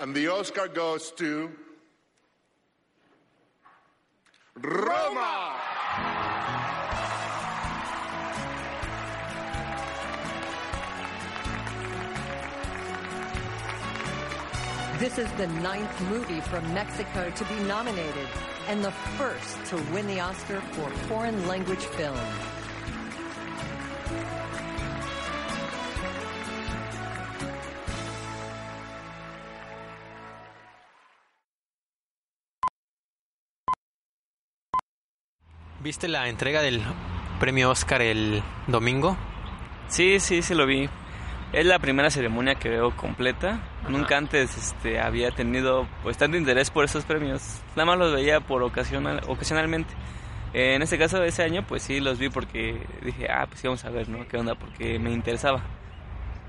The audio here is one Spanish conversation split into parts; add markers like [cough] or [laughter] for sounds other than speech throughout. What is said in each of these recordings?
And the Oscar goes to Roma. This is the ninth movie from Mexico to be nominated and the first to win the Oscar for foreign language film. ¿Viste la entrega del premio Oscar el domingo? Sí, sí, sí lo vi. Es la primera ceremonia que veo completa. Nunca antes este, había tenido pues tanto interés por esos premios. Nada más los veía por ocasional, ocasionalmente. Eh, en este caso, ese año, pues sí los vi porque dije, ah, pues sí, vamos a ver, ¿no? ¿Qué onda? Porque me interesaba.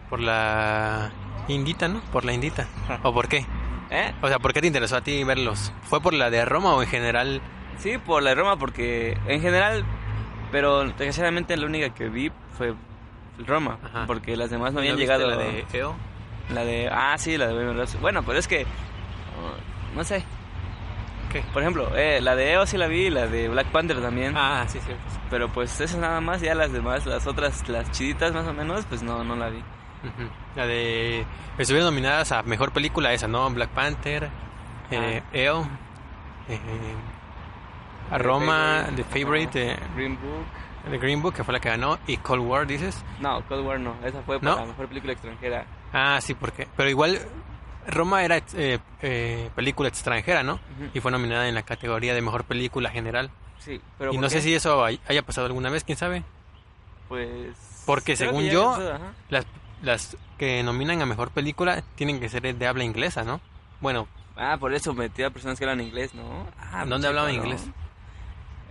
Por la Indita, ¿no? Por la Indita. ¿O por qué? ¿Eh? O sea, ¿por qué te interesó a ti verlos? ¿Fue por la de Roma o en general? Sí, por la de Roma, porque en general, pero desgraciadamente la única que vi fue Roma, Ajá. porque las demás no ¿No habían llegado. la de EO? La de. Ah, sí, la de Bohemian. Bueno, pero es que. uh, no sé. ¿Qué? Por ejemplo, eh, la de EO sí la vi, la de Black Panther también. Ah, sí, sí. Pero pues esas nada más, ya las demás, las otras, las chiditas más o menos, pues no, no la vi. La de... Estuvieron nominadas a Mejor Película esa, ¿no? Black Panther, eh, EO, eh, a Roma, The Favorite, eh, Green Book. The Green Book, que fue la que ganó, y Cold War, dices. No, Cold War no, esa fue ¿No? para la mejor película extranjera. Ah, sí, porque... Pero igual Roma era eh, eh, película extranjera, ¿no? Y fue nominada en la categoría de Mejor Película General. Sí, pero y ¿por no sé si eso hay- haya pasado alguna vez, quién sabe. Pues. Porque según yo, las, las que nominan a Mejor Película tienen que ser de habla inglesa, ¿no? Bueno, Ah, por eso metí a personas que hablan inglés, ¿no? Ah, ¿Dónde pinche hablaban inglés?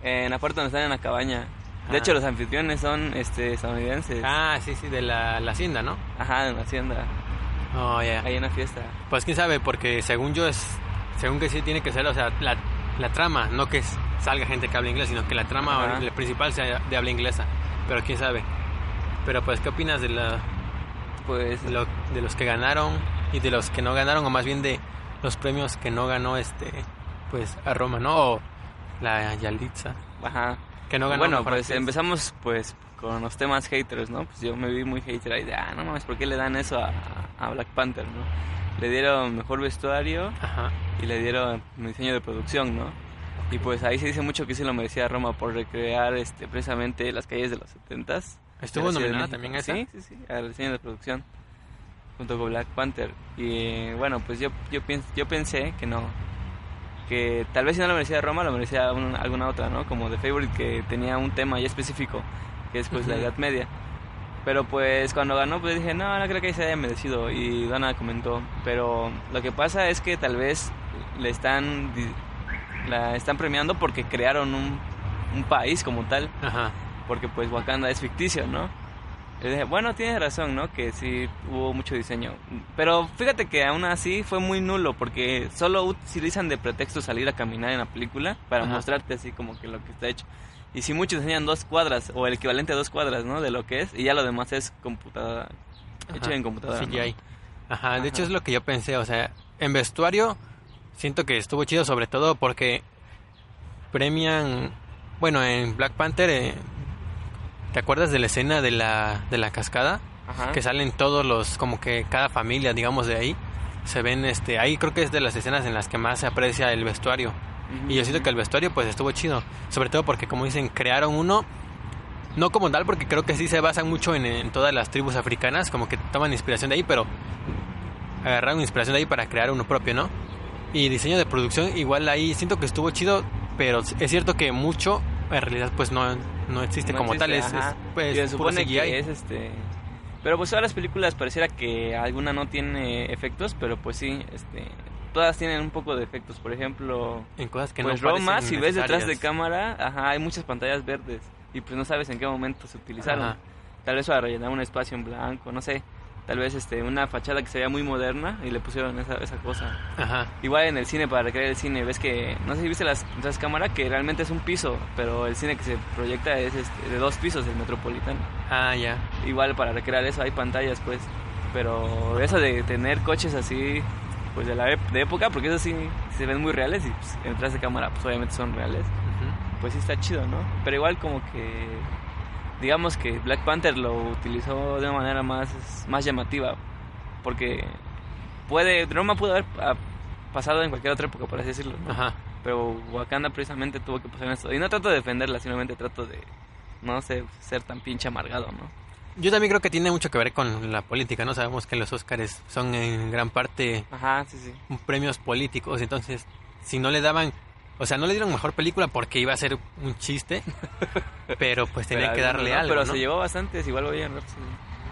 En la puerta donde están en la cabaña. De Ah. hecho, los anfitriones son este, estadounidenses. ah, sí, sí, de la, la hacienda, ¿no? Ajá, en la hacienda. Oh, ya. Hay una fiesta. Pues quién sabe, porque según yo es, según que sí tiene que ser, o sea, la, la trama, no que salga gente que habla inglés, sino que la trama Ajá. la principal sea de habla inglesa. Pero quién sabe. Pero pues, ¿qué opinas de, la, Pues. de, lo- de los que ganaron y de los que no ganaron, o más bien de los premios que no ganó este, pues, a Roma, ¿no? O la Yalitza, Ajá. que no ganó. bueno, pues empezamos pues con los temas haters, ¿no? Pues yo me vi muy hater ahí de, ah, no mames, ¿por qué le dan eso a, a Black Panther, no? Le dieron mejor vestuario Ajá. y le dieron diseño de producción, ¿no? Y pues ahí se dice mucho que sí lo merecía Roma por recrear este precisamente las calles de los 70s. ¿Estuvo nominada también esa? Sí, sí, sí, al diseño de producción junto con Black Panther. Y bueno, pues yo yo yo pensé que no que tal vez si no lo merecía Roma, lo merecía un- alguna otra, ¿no? Como The Favorite que tenía un tema ya específico, que es pues la Ujú. Edad Media. Pero pues cuando ganó pues dije, no, no creo que se haya merecido y Dana comentó, pero lo que pasa es que tal vez le están la están premiando porque crearon un, un país como tal, Ajá. porque pues Wakanda es ficticio, ¿no? Y dije, bueno, tienes razón, ¿no? Que sí hubo mucho diseño. Pero fíjate que aún así fue muy nulo, porque solo utilizan de pretexto salir a caminar en la película para Ajá. mostrarte así como que lo que está hecho. Y si muchos enseñan dos cuadras, o el equivalente a dos cuadras, ¿no? De lo que es, y ya lo demás es computadora, hecho Ajá. en computadora. ¿no? CGI. Ajá, de hecho es lo que yo pensé, o sea, en vestuario siento que estuvo chido sobre todo porque premian, bueno, en Black Panther, eh, ¿te acuerdas de la escena de la, de la cascada? Ajá. Que salen todos los, como que cada familia, digamos, de ahí, se ven, este, ahí creo que es de las escenas en las que más se aprecia el vestuario. Y yo siento que el vestuario pues estuvo chido, sobre todo porque como dicen, crearon uno, no como tal, porque creo que sí se basan mucho en, en todas las tribus africanas, como que toman inspiración de ahí, pero agarraron inspiración de ahí para crear uno propio, ¿no? Y diseño de producción, igual ahí siento que estuvo chido, pero es cierto que mucho en realidad pues no, no existe No como existe, tal, es, pues, se supone que es este Pero pues todas las películas pareciera que alguna no tiene efectos, pero pues sí, este, todas tienen un poco de efectos. Por ejemplo, En cosas que pues no Roma, si ves detrás de cámara, ajá, hay muchas pantallas verdes y pues no sabes en qué momento se utilizaron. Ajá. Tal vez para rellenar un espacio en blanco, no sé. Tal vez este una fachada que se veía muy moderna y le pusieron esa, esa cosa. Ajá. Igual en el cine, para recrear el cine, ves que, no sé si viste las, las cámaras, que realmente es un piso, pero el cine que se proyecta es este, de dos pisos, el metropolitano. Ah, ya. Igual para recrear eso hay pantallas, pues. Pero eso de tener coches así, pues de la de época, porque eso sí se ven muy reales y pues, detrás de cámara, pues obviamente son reales. Pues sí está chido, ¿no? Pero igual como que, digamos que Black Panther lo utilizó de una manera más, más llamativa, porque puede, Roma pudo haber ah, pasado en cualquier otra época, por así decirlo, ¿no? Ajá. Pero Wakanda precisamente tuvo que pasar en esto. Y no trato de defenderla, simplemente trato de no sé, ser tan pinche amargado, ¿no? Yo también creo que tiene mucho que ver con la política, ¿no? Sabemos que los Óscares son en gran parte Ajá, sí, sí. premios políticos, entonces si no le daban, o sea, no le dieron mejor película porque iba a ser un chiste, [laughs] pero pues tenía Pero que darle ¿no? algo, Pero ¿no? se llevó bastantes, igual Bohemian Rhapsody.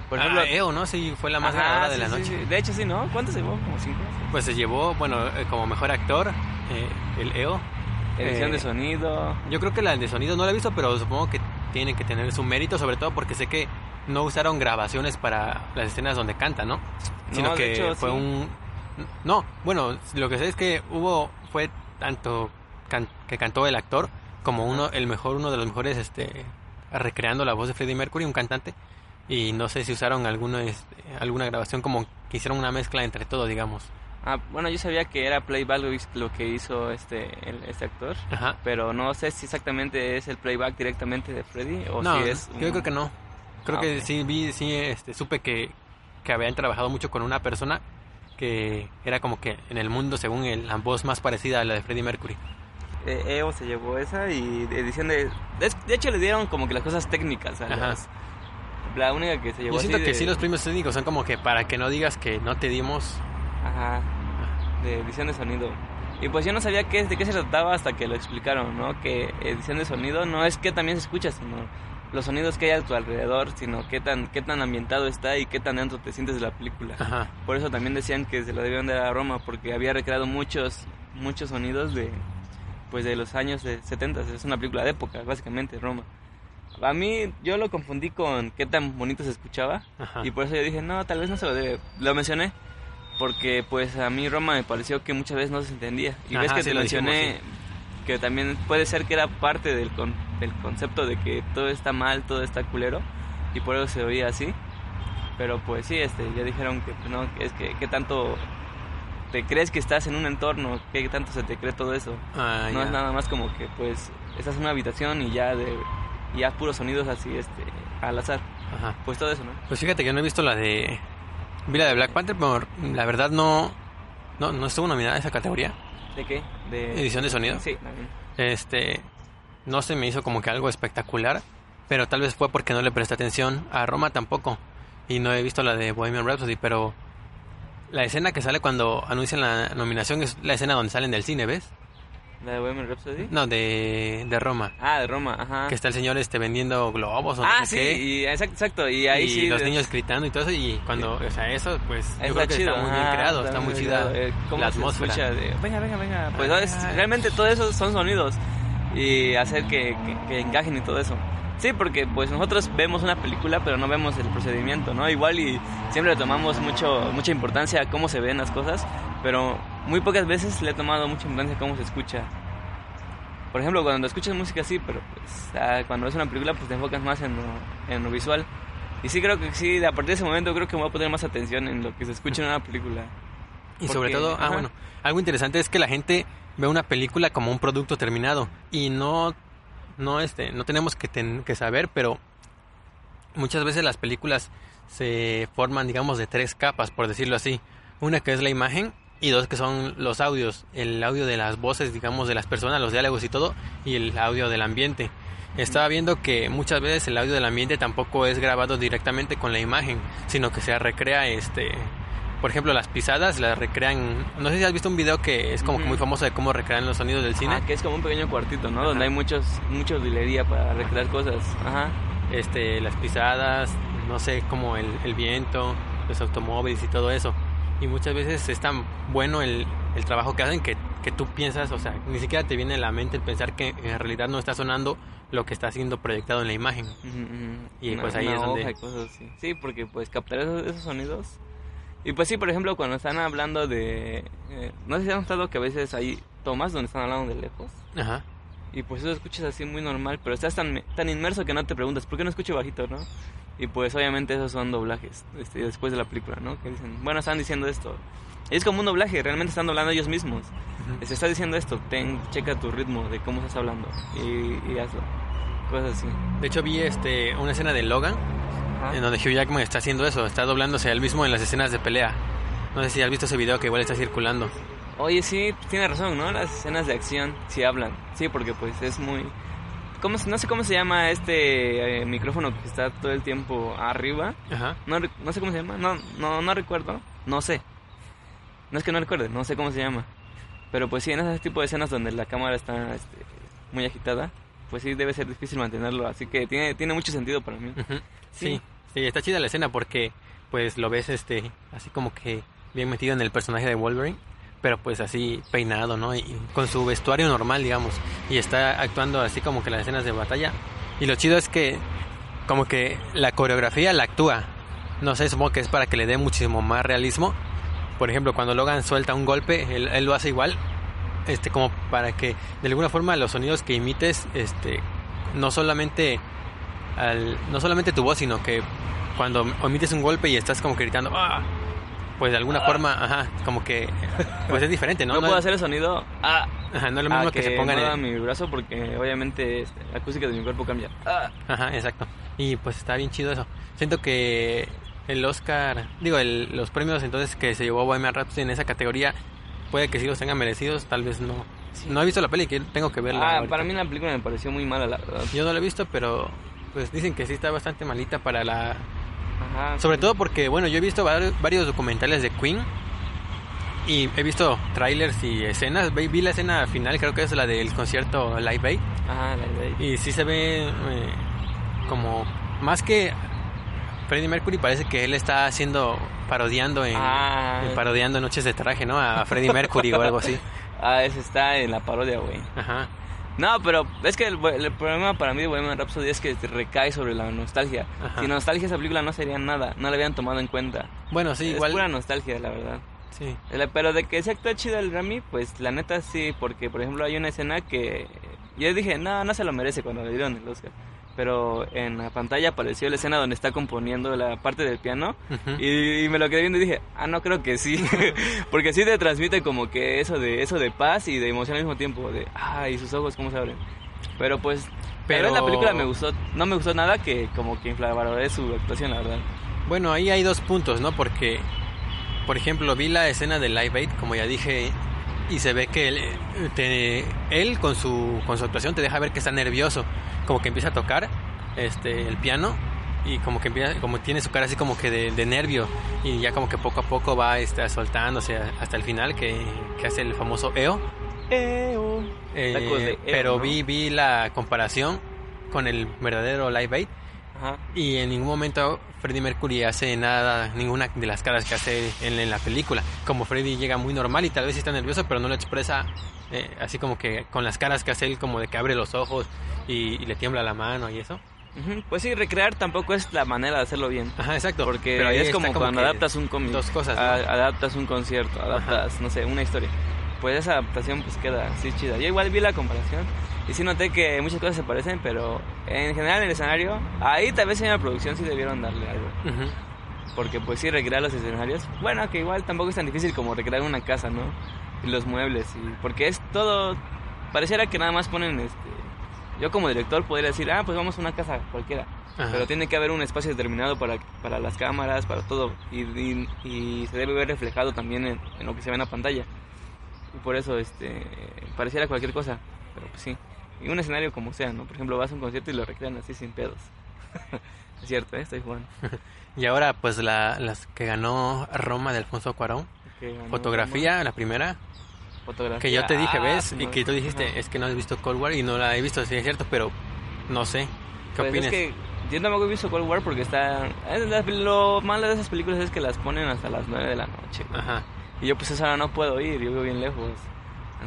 Por Por ejemplo, EO, ¿no? Sí, fue la más Ajá, ganadora de sí, la sí, noche. sí. De hecho, sí, ¿no? ¿Cuántos se llevó? Como cinco. Pues se llevó, bueno, eh, como mejor actor, eh, el EO. Edición Eh, de sonido. Yo creo que la de sonido no la he visto, pero supongo que tiene que tener su mérito, sobre todo porque sé que no usaron grabaciones para las escenas donde canta, ¿no? Sino No, que hecho, fue sí. un... No, bueno, lo que sé es que hubo, fue tanto can- que cantó el actor como uno, el mejor, uno de los mejores, este, recreando la voz de Freddie Mercury, un cantante, y no sé si usaron alguna, este, alguna grabación como que hicieron una mezcla entre todo, digamos. Ah, bueno, yo sabía que era playback lo, que hizo este el- este actor, Ajá. pero no sé si exactamente es el playback directamente de Freddy o no, si es. yo creo que no. Creo Ah, que sí vi, sí, este, supe que, que habían trabajado mucho con una persona que era como que en el mundo, según la voz más parecida a la de Freddie Mercury. Eh, EO se llevó esa y de edición de. De de hecho, le dieron como que las cosas técnicas a Ajá. las- La única que se llevó Yo siento así que de- sí los premios técnicos son como que para que no digas que no te dimos. Ajá, de edición de sonido. Y pues yo no sabía qué, de qué se trataba hasta que lo explicaron, ¿no? Que edición de sonido no es que también se escucha, sino los sonidos que hay a tu alrededor, sino qué tan, qué tan ambientado está y qué tan dentro te sientes de la película. Ajá. Por eso también decían que se lo debían dar a Roma, porque había recreado muchos, muchos sonidos de, pues de los años de 70. Es una película de época, básicamente, Roma. A mí, yo lo confundí con qué tan bonito se escuchaba. Ajá. Y por eso yo dije, no, tal vez no se lo debe. Lo mencioné porque pues a mí Roma me pareció que muchas veces no se entendía. Y ves Ajá, que sí te lo dijimos, mencioné que también puede ser que era parte del, con- del concepto de que todo está mal, todo está culero. Y por eso se oía así. Pero pues sí, este, ya dijeron que pues, no, es que qué tanto te crees que estás en un entorno, qué tanto se te cree todo eso. Ah, no es nada más como que pues estás en una habitación y ya de y ya puros sonidos así este al azar. Ajá. Pues todo eso, ¿no? Pues fíjate que no he visto la de. Vi la de Black Panther, pero la verdad no. No, no estuvo nominada a esa categoría. ¿De qué? De ¿Edición de sonido? Sí, también. Este. No se me hizo como que algo espectacular. Pero tal vez fue porque no le presté atención. A Roma tampoco. Y no he visto la de Bohemian Rhapsody, pero. La escena que sale cuando anuncian la nominación es la escena donde salen del cine, ¿ves? ¿La de Bohemian Rhapsody? No, de, de Roma. Ah, de Roma, ajá. Que está el señor este vendiendo globos o no ah, sé sí, qué. y, exacto, exacto. Y ahí y sí. los de- niños gritando y todo eso. Y cuando, o sea, eso, pues, yo Está creo que chido, está muy bien ajá, creado, está muy chida eh, la atmósfera. escucha de, venga, venga, venga. Pues realmente todo eso son sonidos y hacer que, que, que encajen y todo eso. Sí, porque pues nosotros vemos una película, pero no vemos el procedimiento, ¿no? Igual y siempre le tomamos mucho, mucha importancia a cómo se ven las cosas, pero muy pocas veces le he tomado mucha importancia a cómo se escucha. Por ejemplo, cuando escuchas música sí, pero pues ah, cuando ves una película pues te enfocas más en lo, en lo visual. Y sí creo que sí, a partir de ese momento creo que me voy a poner más atención en lo que se escucha en una película. Y sobre todo, ah, bueno, algo interesante es que la gente ve una película como un producto terminado y no, no, este, no tenemos que, ten- que saber, pero muchas veces las películas se forman, digamos, de tres capas, por decirlo así. Una que es la imagen y dos que son los audios, el audio de las voces, digamos, de las personas, los diálogos y todo, y el audio del ambiente. Estaba viendo que muchas veces el audio del ambiente tampoco es grabado directamente con la imagen, sino que se recrea este por ejemplo, las pisadas las recrean. No sé si has visto un video que es como que muy famoso de cómo recrean los sonidos del cine. Ah, que es como un pequeño cuartito, ¿no? Ajá. Donde hay muchos, mucha utilería para recrear cosas. Ajá. Este, las pisadas, no sé, como el, el viento, los automóviles y todo eso. Y muchas veces es tan bueno el, el trabajo que hacen que, que tú piensas, o sea, ni siquiera te viene a la mente el pensar que en realidad no está sonando lo que está siendo proyectado en la imagen. Y, Una- pues, ahí es donde- hoja cosas así. Sí, porque pues captar esos, esos sonidos. Y pues sí, por ejemplo, cuando están hablando de... eh, no sé si han notado que a veces hay tomas donde están hablando de lejos. Ajá. Y pues eso escuchas así muy normal, pero estás tan, tan inmerso que no te preguntas, ¿por qué no escucho bajito, no? Y pues obviamente esos son doblajes, este, después de la película, ¿no? Que dicen, bueno, están diciendo esto. Y es como un doblaje, realmente están doblando ellos mismos. Se está diciendo esto, ten, checa tu ritmo de cómo estás hablando y, y hazlo. Cosas así. De hecho vi este una escena de Logan en donde Hugh Jackman está haciendo eso, está doblándose él mismo en las escenas de pelea. No sé si has visto ese video que igual está circulando. Oye, sí, tiene razón, ¿no? Las escenas de acción sí hablan. Sí, porque pues es muy... ¿Cómo, no sé cómo se llama este eh, micrófono que está todo el tiempo arriba. Ajá. No, no sé cómo se llama. No, no, no recuerdo. No sé. No es que no recuerde, no sé cómo se llama. Pero pues sí, en ese tipo de escenas donde la cámara está este, muy agitada, pues sí debe ser difícil mantenerlo. Así que tiene, tiene mucho sentido para mí. Ujú. Sí. Sí, sí, está chida la escena porque pues lo ves este así como que bien metido en el personaje de Wolverine, pero pues así peinado, ¿no? Y con su vestuario normal, digamos, y está actuando así como que las escenas de batalla. Y lo chido es que como que la coreografía la actúa. No sé, supongo que es para que le dé muchísimo más realismo. Por ejemplo, cuando Logan suelta un golpe, él, él lo hace igual, este como para que de alguna forma los sonidos que imites este no solamente al, no solamente tu voz, sino que cuando omites un golpe y estás como que gritando, "Ah", pues de alguna forma, ajá, como que pues es diferente, ¿no? No, No, puedo es, hacer el sonido. Ah, ajá, no es lo ah, mismo que, se pongan mueva en, mi brazo porque obviamente la acústica de mi cuerpo cambia. Ah. Ajá, exacto. Y pues está bien chido eso. Siento que el Oscar, digo, el- los premios entonces que se llevó Bohemian Rhapsody en esa categoría, puede que sí los tengan merecidos, tal vez no. No he visto la peli, que tengo que verla. Ah, ahorita. para mí la película me pareció muy mala, la verdad. Yo no la he visto, pero pues dicen que sí está bastante malita para la... Ajá, Sobre sí. todo porque, bueno, yo he visto varios, documentales de Queen y he visto trailers y escenas. Vi la escena final, creo que es la del concierto Live Aid. Ajá, la idea. Y sí se ve eh, como más que Freddie Mercury parece que él está haciendo parodiando en Ah. en parodiando Noches de Traje, ¿no? A Freddie Mercury o algo así. [laughs] Ah, ese está en la parodia, güey. Ajá. No, pero es que el, el problema para mí de Bohemian Rhapsody es que recae sobre la nostalgia. Ajá. Sin nostalgia esa película no sería nada, no la habían tomado en cuenta. Bueno, sí, es igual pura nostalgia, la verdad. sí. Pero de que se actúa chido el Rami, pues la neta sí, porque por ejemplo hay una escena que yo dije, no, no se lo merece cuando le dieron el Oscar. Pero en la pantalla apareció la escena donde está componiendo la parte del piano Ujú. y, y me lo quedé viendo y dije, ah, no creo que sí. [laughs] porque sí te transmite como que eso de eso de paz y de emoción al mismo tiempo, de, ah, y sus ojos cómo se abren. Pero pues, pero Pero- la película me gustó, no me gustó nada que como que inflavaloré su actuación, la verdad. Bueno, ahí hay dos puntos, ¿no? Porque, por ejemplo, vi la escena de Live Aid, como ya dije, y se ve que él, eh, te- él con, su, con su actuación te deja ver que está nervioso, como que empieza a tocar este, el piano y como que empieza, como tiene su cara así como que de, de nervio y ya como que poco a poco va este, soltándose hasta el final que, que hace el famoso EO. Eh, Tacos de EO, pero ¿no? vi, vi la comparación con el verdadero Live Aid Ajá. y en ningún momento Freddie Mercury hace nada, ninguna de las caras que hace en, en la película. Como Freddie llega muy normal y tal vez está nervioso, pero no lo expresa eh, así como que con las caras que hace él, como de que abre los ojos y, y le tiembla la mano y eso. Pues sí, recrear tampoco es la manera de hacerlo bien. Ajá, exacto. Porque pero ahí es está como, cuando adaptas un cómic. Dos cosas, ¿no? a- adaptas un concierto, adaptas, no sé, una historia. Pues esa adaptación pues queda así chida. Yo igual vi la comparación y sí noté que muchas cosas se parecen, pero en general en el escenario, ahí tal vez en la producción sí debieron darle algo. Porque pues sí, recrear los escenarios, bueno, que igual tampoco es tan difícil como recrear una casa, ¿no? Y los muebles, y porque es todo, pareciera que nada más ponen este... Yo como director podría decir, ah, pues vamos a una casa cualquiera. Ajá. Pero tiene que haber un espacio determinado para, para las cámaras, para todo. Y, y- y se debe ver reflejado también en, en lo que se ve en la pantalla. Y por eso, este, pareciera cualquier cosa. Pero pues sí. Y un escenario como sea, ¿no? Por ejemplo, vas a un concierto y lo recrean así sin pedos. [laughs] es cierto, ¿eh? Estoy jugando. [laughs] Y ahora pues la, las que ganó Roma de Alfonso Cuarón. Fotografía, la primera, Roma. Fotografía. que yo te dije, Ah, ¿ves? no, Y que tú dijiste, ajá. es que no has visto Cold War y no la he visto, sí es cierto, pero no sé. ¿Qué Pues opinas? Es que Yo tampoco he visto Cold War porque está... Lo malo de esas películas es que las ponen hasta las 9 de la noche. Ajá. Y yo pues esa hora no puedo ir, yo vivo bien lejos.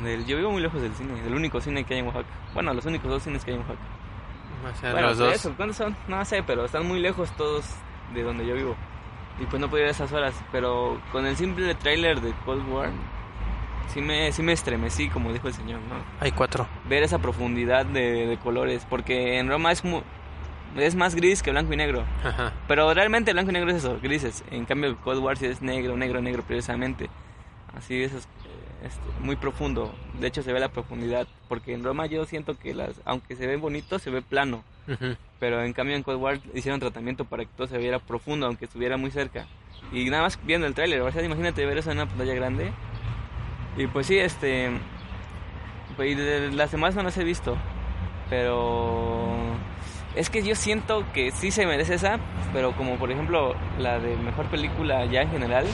Del- Yo vivo muy lejos del cine, del único cine que hay en Oaxaca. Bueno, los únicos dos cines que hay en Oaxaca. O sea, Bueno, los dos. eso, ¿cuántos son? No sé, pero están muy lejos todos de donde yo vivo. Y pues no puedo ir a esas horas. Pero con el simple tráiler de Cold War, sí me, sí me estremecí, como dijo el señor, ¿no? Hay cuatro. Ver esa profundidad de, de colores. Porque en Roma es, mu- es más gris que blanco y negro. Ajá. Pero realmente blanco y negro es eso, grises. En cambio, Cold War sí es negro, negro, negro precisamente. Así es, es, este, muy profundo. De hecho, se ve la profundidad. Porque en Roma yo siento que, las aunque se ve bonito, se ve plano. Pero en cambio en Cold War hicieron tratamiento para que todo se viera profundo, aunque estuviera muy cerca. Y nada más viendo el tráiler, o sea, imagínate ver eso en una pantalla grande. Y pues sí, este... Pues, las demás no las he visto. Pero... Es que yo siento que sí se merece esa, pero como por ejemplo la de mejor película ya en general,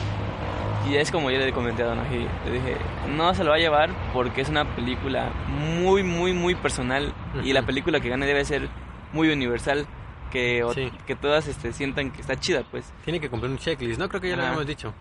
y es como yo le comenté a Don le dije, no se lo va a llevar porque es una película muy, muy, muy personal y la película que gane debe ser muy universal, que, Sí. que todas este, sientan que está chida, pues. Tiene que cumplir un checklist, ¿no? Creo que ya lo Ajá. habíamos dicho.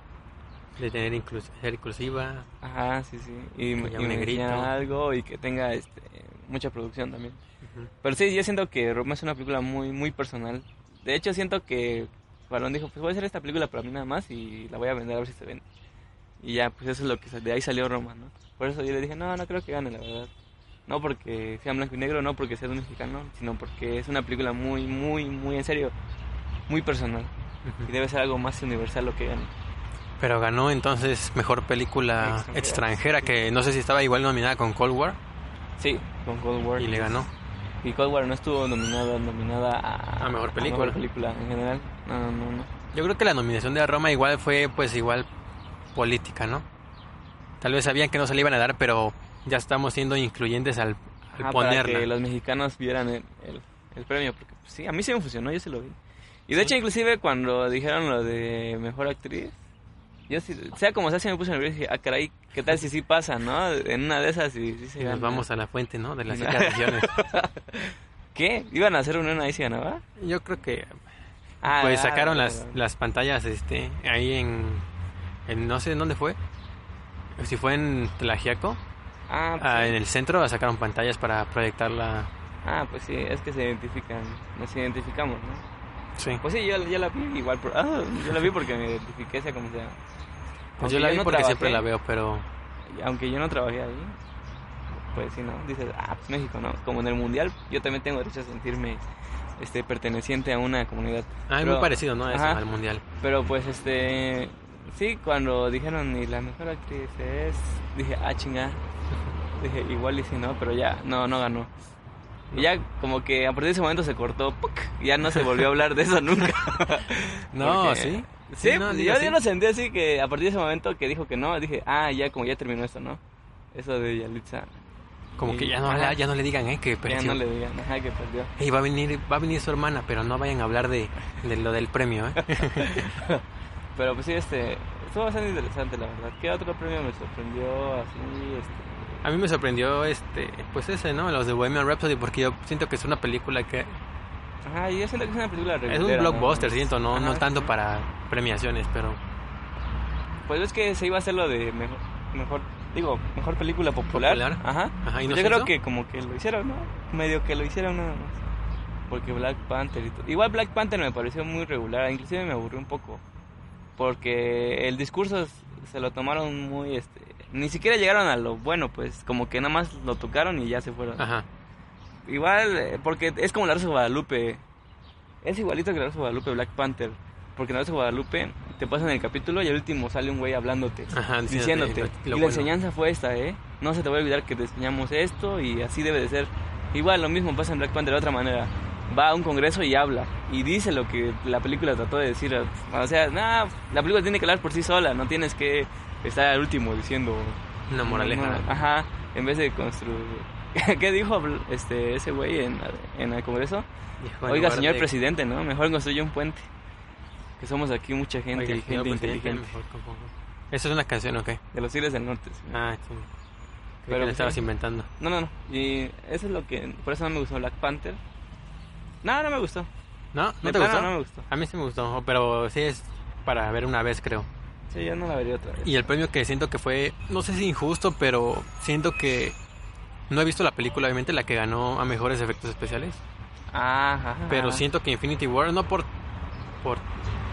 De tener inclus ser inclusiva. Ajá, sí, sí. Y, Que y enseñar algo y que tenga este, mucha producción también. Ujú. Pero sí, yo siento que Roma es una película muy, muy personal. De hecho, siento que Balón dijo, pues voy a hacer esta película para mí nada más y la voy a vender a ver si se vende. Y ya, pues eso es lo que de ahí salió Roma, ¿no? Por eso yo le dije, no, no creo que gane, la verdad. No porque sea blanco y negro, no porque sea de un mexicano, sino porque es una película muy, muy, muy en serio, muy personal. Y debe ser algo más universal lo que gane. Pero ganó entonces mejor película Extranjera. extranjera, que no sé si estaba igual nominada con Cold War Sí, con Cold War. y le ganó. Y Cold War no estuvo nominada, nominada a, A mejor película. mejor película en general. No, no, no. no. Yo creo que la nominación de Roma igual fue pues igual política, ¿no? Tal vez sabían que no se le iban a dar, pero ya estamos siendo incluyentes al, al Ajá, para ponerla. que los mexicanos vieran el, el- el premio. Porque pues, sí, a mí sí me funcionó, yo sí lo vi. Y de hecho, inclusive cuando dijeron lo de mejor actriz, yo sí, sea como sea, sí me puse nervioso y dije, ah, caray, ¿qué tal si sí pasa, no? En una de esas y sí se Y nos vamos a la fuente, ¿no? De las [laughs] regiones. [laughs] ¿Qué? ¿Iban a hacer una ahí si ganaba? Yo creo que Ah, pues sacaron ah, las, las pantallas este ahí en, en no sé en dónde fue. Si fue en Tlaxiaco, Ah, pues, ah, sí. en el centro sacaron pantallas para proyectarla. Ah, pues sí, es que se identifican, nos identificamos, ¿no? Sí. Pues sí, yo, yo la vi igual, por, ah, yo la vi porque me identifiqué, sea como sea. Pues yo la vi no porque siempre la veo, pero Aunque yo no trabajé ahí, pues sí, ¿no? Dices, ah, pues México, ¿no? Como en el Mundial, yo también tengo derecho a sentirme este, perteneciente a una comunidad. ah, es muy parecido, ¿no? A Eso, Ajá. al mundial. Pero pues, este, sí, cuando dijeron, y la mejor actriz es, dije, ah, chinga. [laughs] Dije, igual y sí, ¿no? Pero ya, no, no ganó. Y ya como que a partir de ese momento se cortó, ¡puc! ya no se volvió a hablar de eso nunca. [laughs] No, Porque- sí. Sí, no, pues, yo, sí. yo lo sentí así que a partir de ese momento que dijo que no, dije, ah, ya como ya terminó esto, ¿no? Eso de Yalitza. Como y- que ya no, ajá. ya no le digan, ¿eh? Que Ya perdió. no le digan, ajá, que perdió. Ey, va a venir, va a venir su hermana, pero no vayan a hablar de, de lo del premio, ¿eh? [laughs] Pero pues sí, este, estuvo bastante interesante, la verdad. ¿Qué otro premio me sorprendió así? Este, A mí me sorprendió, este, pues ese, ¿no? Los de Bohemian Rhapsody, porque yo siento que es una película que ajá, yo siento que es una película es regulera, un ¿no? blockbuster, siento, no, no Ajá. tanto para premiaciones, pero Pues es que se iba a hacer lo de mejor, mejor digo, mejor película popular. Popular. Ajá. Ajá, ¿y no Pues se yo creo hizo? que como que lo hicieron, ¿no? Medio que lo hicieron nada más. Porque Black Panther y todo. Igual Black Panther me pareció muy regular, inclusive me aburrió un poco. Porque el discurso se lo tomaron muy, este... Ni siquiera llegaron a lo bueno, pues. Como que nada más lo tocaron y ya se fueron. ajá. Igual, eh, porque es como la Rosa de Guadalupe. Es igualito que la Rosa de Guadalupe, Black Panther. Porque en la Rosa de Guadalupe te pasan el capítulo y al último sale un güey hablándote. Ajá, diciéndote lo- y la bueno. enseñanza fue esta, ¿eh? No se te va a olvidar que te enseñamos esto y así debe de ser. Igual, lo mismo pasa en Black Panther de otra manera. Va a un congreso y habla. Y dice lo que la película trató de decir. O sea, nah, la película tiene que hablar por sí sola. No tienes que estar al último diciendo... Una moraleja. Ajá, en vez de construir... [laughs] ¿Qué dijo este ese güey en, en el congreso? Dijo, Oiga, señor de- presidente, ¿no? Mejor construye un puente. Que somos aquí mucha gente Oiga, y señor gente inteligente. mejor. ¿Eso es una canción o qué? De los Tigres del Norte. sí. Ah, sí. Creo Pero que pues, estabas sí. inventando. No, no, no. Y eso es lo que... Por eso no me gustó Black Panther. No, no me gustó. ¿No? ¿No te gustó? no me gustó. A mí sí me gustó, pero sí es para ver una vez, creo. Sí, yo no la vería otra vez. Y el premio que siento que fue, no sé si injusto, pero siento que no he visto la película, obviamente, la que ganó a mejores efectos especiales. Ajá. Pero siento que Infinity War, no por, por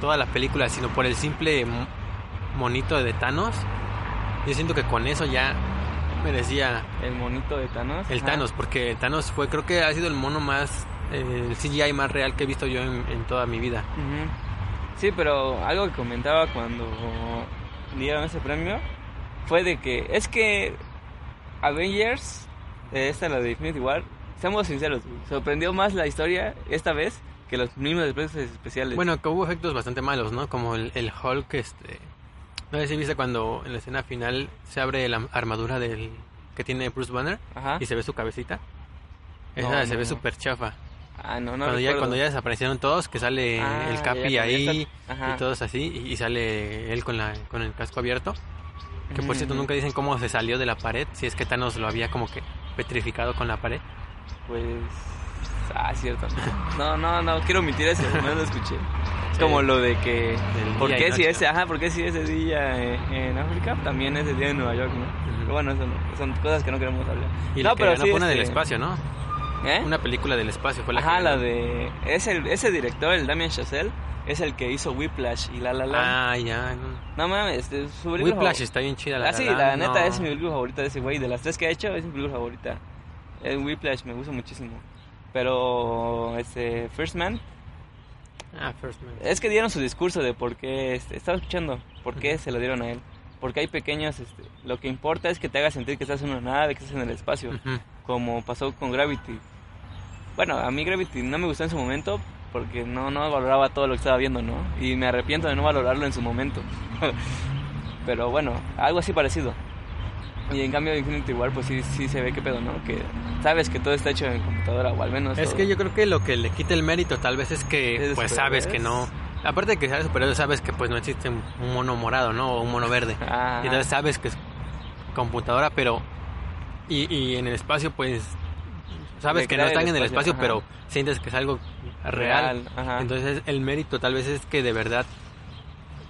toda la película, sino por el simple mo- monito de Thanos, yo siento que con eso ya merecía El monito de Thanos. el ajá. Thanos, porque Thanos fue, creo que ha sido el mono más, eh, el CGI más real que he visto yo en, en toda mi vida. Sí, pero algo que comentaba cuando dieron ese premio fue de que es que Avengers, esta la de Infinity War, seamos sinceros, sorprendió más la historia esta vez que los mismos efectos especiales. Bueno, que hubo efectos bastante malos, ¿no? Como el, el Hulk, este... No sé si viste cuando en la escena final se abre la armadura del que tiene Bruce Banner Ajá. y se ve su cabecita. Esa No, se no, ve no. súper chafa. Ah, no, no cuando, ya, cuando ya desaparecieron todos, que sale Ah, el Capi ahí está- y todos así, y, y sale él con, la, con el casco abierto. Que por cierto nunca dicen cómo se salió de la pared, si es que Thanos lo había como que petrificado con la pared. Pues. Ah, cierto. No, no, no, quiero omitir eso, no lo escuché. Es como lo de que. ¿Por qué si ese, ajá, por qué si ese día en, en África también ese día en Nueva York, ¿no? Pero bueno, eso no, son cosas que no queremos hablar. Y no, la que ganó fue una del este, espacio, ¿no? ¿Eh? Una película del espacio fue la Ajá, que la de. Es el, ese director, el Damien Chazelle, es el que hizo Whiplash y La La La. Ah, ya. no. No mames, este, su película Whiplash está bien chida. La Ah, sí, La la neta no. es mi película favorita de ese güey. De las tres que ha hecho, es mi película favorita. El Whiplash me gusta muchísimo. Pero, este, First Man, Ah, First Man. es que dieron su discurso de por qué, este, estaba escuchando, por qué Ujú. se lo dieron a él. Porque hay pequeños, este, lo que importa es que te haga sentir que estás en una nave, que estás en el espacio. Ujú. Como pasó con Gravity. Bueno, a mí Gravity no me gustó en su momento porque no, no valoraba todo lo que estaba viendo, ¿no? Y me arrepiento de no valorarlo en su momento. [laughs] Pero bueno, algo así parecido. Y en cambio Infinity War pues sí, sí se ve que pedo, ¿no? Que sabes que todo está hecho en computadora o al menos... Es todo. que yo creo que lo que le quita el mérito tal vez es que ¿Es de pues sabes que no. Aparte de que sabes superior, sabes que pues no existe un un mono morado, ¿no? O un mono verde. [laughs] Ah, Y entonces sabes que es computadora, pero... Y, y en el espacio pues... Sabes que no están en el espacio, ajá. pero sientes que es algo real. ajá. Entonces el mérito tal vez es que de verdad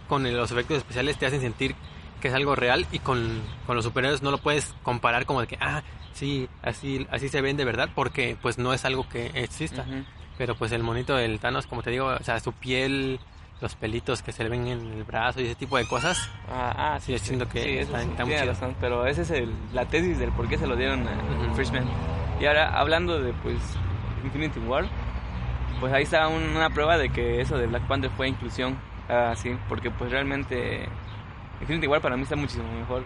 con los efectos especiales te hacen sentir que es algo real y con, con los superhéroes no lo puedes comparar como de que, ah, sí, así, así se ven de verdad porque pues no es algo que exista. Ujú. Pero pues el monito del Thanos, como te digo, o sea, su piel, los pelitos que se le ven en el brazo y ese tipo de cosas. Ah, ah, Sí, yo siento que eso está- sí, está muy chido. razón, pero esa es el, la tesis del por qué se lo dieron a Ujú. First Man. Y ahora, hablando de, pues, Infinity War, pues ahí está un- una prueba de que eso de Black Panther fue inclusión, ah, sí, porque pues realmente Infinity War para mí está muchísimo mejor.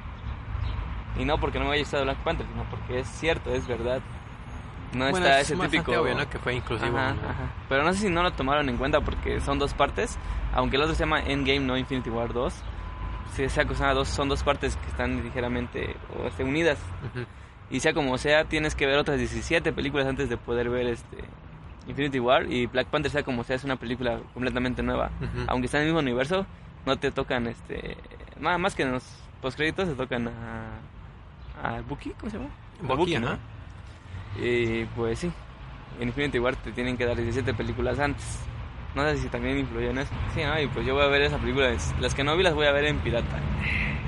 Y no porque no me haya gustado Black Panther, sino porque es cierto, es verdad. No Bueno, está es ese típico... obvio, ¿no? Que fue inclusivo. Ajá, ¿no? ajá. Pero no sé si no lo tomaron en cuenta porque son dos partes. Aunque el otro se llama Endgame, no Infinity War 2. Si sea cosa dos, son dos partes que están ligeramente o, este, unidas. Ujú. Y sea como sea, tienes que ver otras 17 películas antes de poder ver este Infinity War. Y Black Panther, sea como sea, es una película completamente nueva. Aunque está en el mismo universo, no te tocan este. Más, más que en los postcréditos, te tocan a. a Bucky, ¿cómo se llama? Bucky, ajá. Y pues sí, en Infinity War te tienen que dar 17 películas antes. No sé si también influyó en eso. Sí, ¿no? Y pues yo voy a ver esa película. Las que no vi las voy a ver en pirata.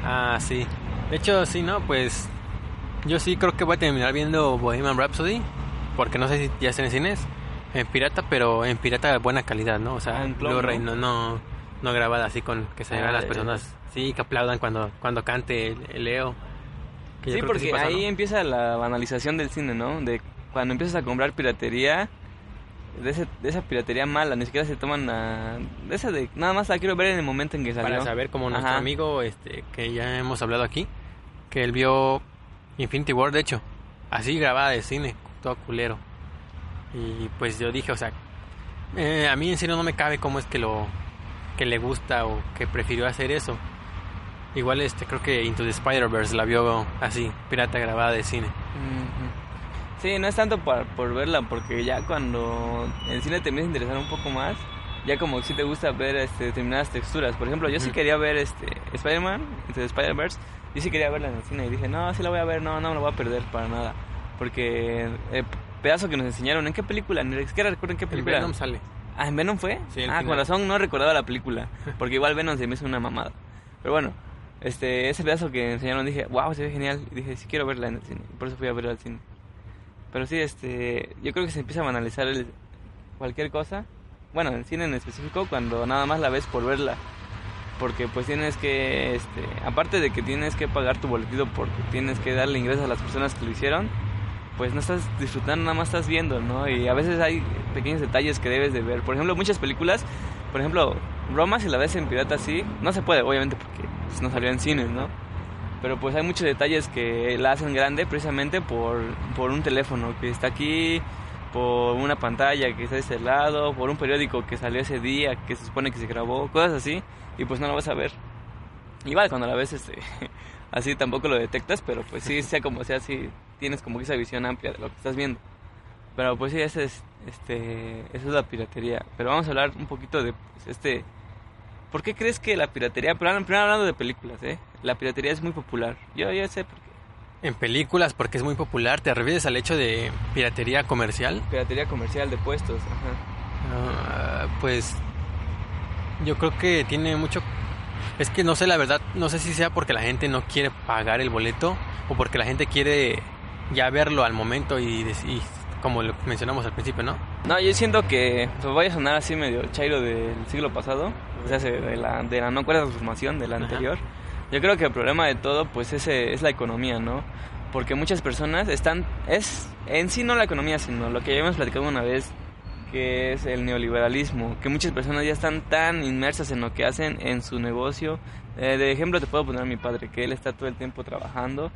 Ah, sí. De hecho, sí, ¿no? Pues yo sí creo que voy a terminar viendo Bohemian Rhapsody. Porque no sé si ya está en cines. En pirata, pero en pirata de buena calidad, ¿no? O sea, Ah, en Blu-ray, ¿no? no, grabada así con que se Ah, vean las ya, personas. Sí, que aplaudan cuando, cuando cante Leo. Sí, porque pasa, ahí ¿no? empieza la banalización del cine, ¿no? De cuando empiezas a comprar piratería, de, ese- de esa piratería mala, ni siquiera se toman la... De esa de... Nada más la quiero ver en el momento en que salió. Para saber, como nuestro Ajá. amigo, este, que ya hemos hablado aquí, que él vio Infinity War, de hecho, así grabada de cine, todo culero. Y pues yo dije, o sea, eh, a mí en serio no me cabe cómo es que lo que le gusta o que prefirió hacer eso. Igual este creo que Into the Spider-Verse la vio así, pirata grabada de cine. Sí, no es tanto por, por verla, porque ya cuando el cine te empieza a interesar un poco más, ya como si te gusta ver este, determinadas texturas. Por ejemplo, yo sí quería ver este Spider-Man, este Spider-Verse, yo sí quería verla en el cine y dije, no, sí la voy a ver, no, no me la voy a perder para nada. Porque el pedazo que nos enseñaron, ¿en qué película? Ni siquiera recuerdo en qué El película. Venom sale. Ah, ¿en Venom fue? Sí, el ah, con final. razón no recordaba la película. [laughs] Porque igual Venom se me hizo una mamada. Pero bueno, este, ese pedazo que enseñaron dije, wow, se ve genial. Y dije, sí quiero verla en el cine. Por eso fui a verla al cine. Pero sí, este, yo creo que se empieza a banalizar el- cualquier cosa. Bueno, en el cine en específico, cuando nada más la ves por verla. Porque pues tienes que, este, aparte de que tienes que pagar tu boletito porque tienes que darle ingresos a las personas que lo hicieron, pues no estás disfrutando, nada más estás viendo, ¿no? Y a veces hay pequeños detalles que debes de ver. Por ejemplo, muchas películas, por ejemplo, Roma, si la ves en pirata así, no se puede, obviamente, porque pues, no salió en cines, ¿no? Pero pues hay muchos detalles que la hacen grande precisamente por, por un teléfono que está aquí, por una pantalla que está de este lado, por un periódico que salió ese día, que se supone que se grabó, cosas así, y pues no lo vas a ver. Igual cuando la ves este, [laughs] así tampoco lo detectas, pero pues sí, sea como sea, sí tienes como esa visión amplia de lo que estás viendo. Pero pues sí, ese es, este, esa es la piratería. Pero vamos a hablar un poquito de pues, este... ¿Por qué crees que la piratería, primero hablando de películas, eh? La piratería es muy popular. Yo ya sé por qué. En películas, porque es muy popular, ¿te refieres al hecho de piratería comercial? Piratería comercial de puestos, ajá. Ah, pues yo creo que tiene mucho... Es que no sé la verdad, no sé si sea porque la gente no quiere pagar el boleto o porque la gente quiere ya verlo al momento y, y como lo mencionamos al principio, ¿no? No, yo siento que pues, voy a sonar así medio chairo del siglo pasado, o sea, se- de la, de la no cuarta transformación, de la Ajá. anterior. Yo creo que el problema de todo, pues, ese es la economía, ¿no? Porque muchas personas están, es en sí no la economía, sino lo que ya hemos platicado una vez, que es el neoliberalismo, que muchas personas ya están tan inmersas en lo que hacen en su negocio. Eh, de ejemplo te puedo poner a mi padre, que él está todo el tiempo trabajando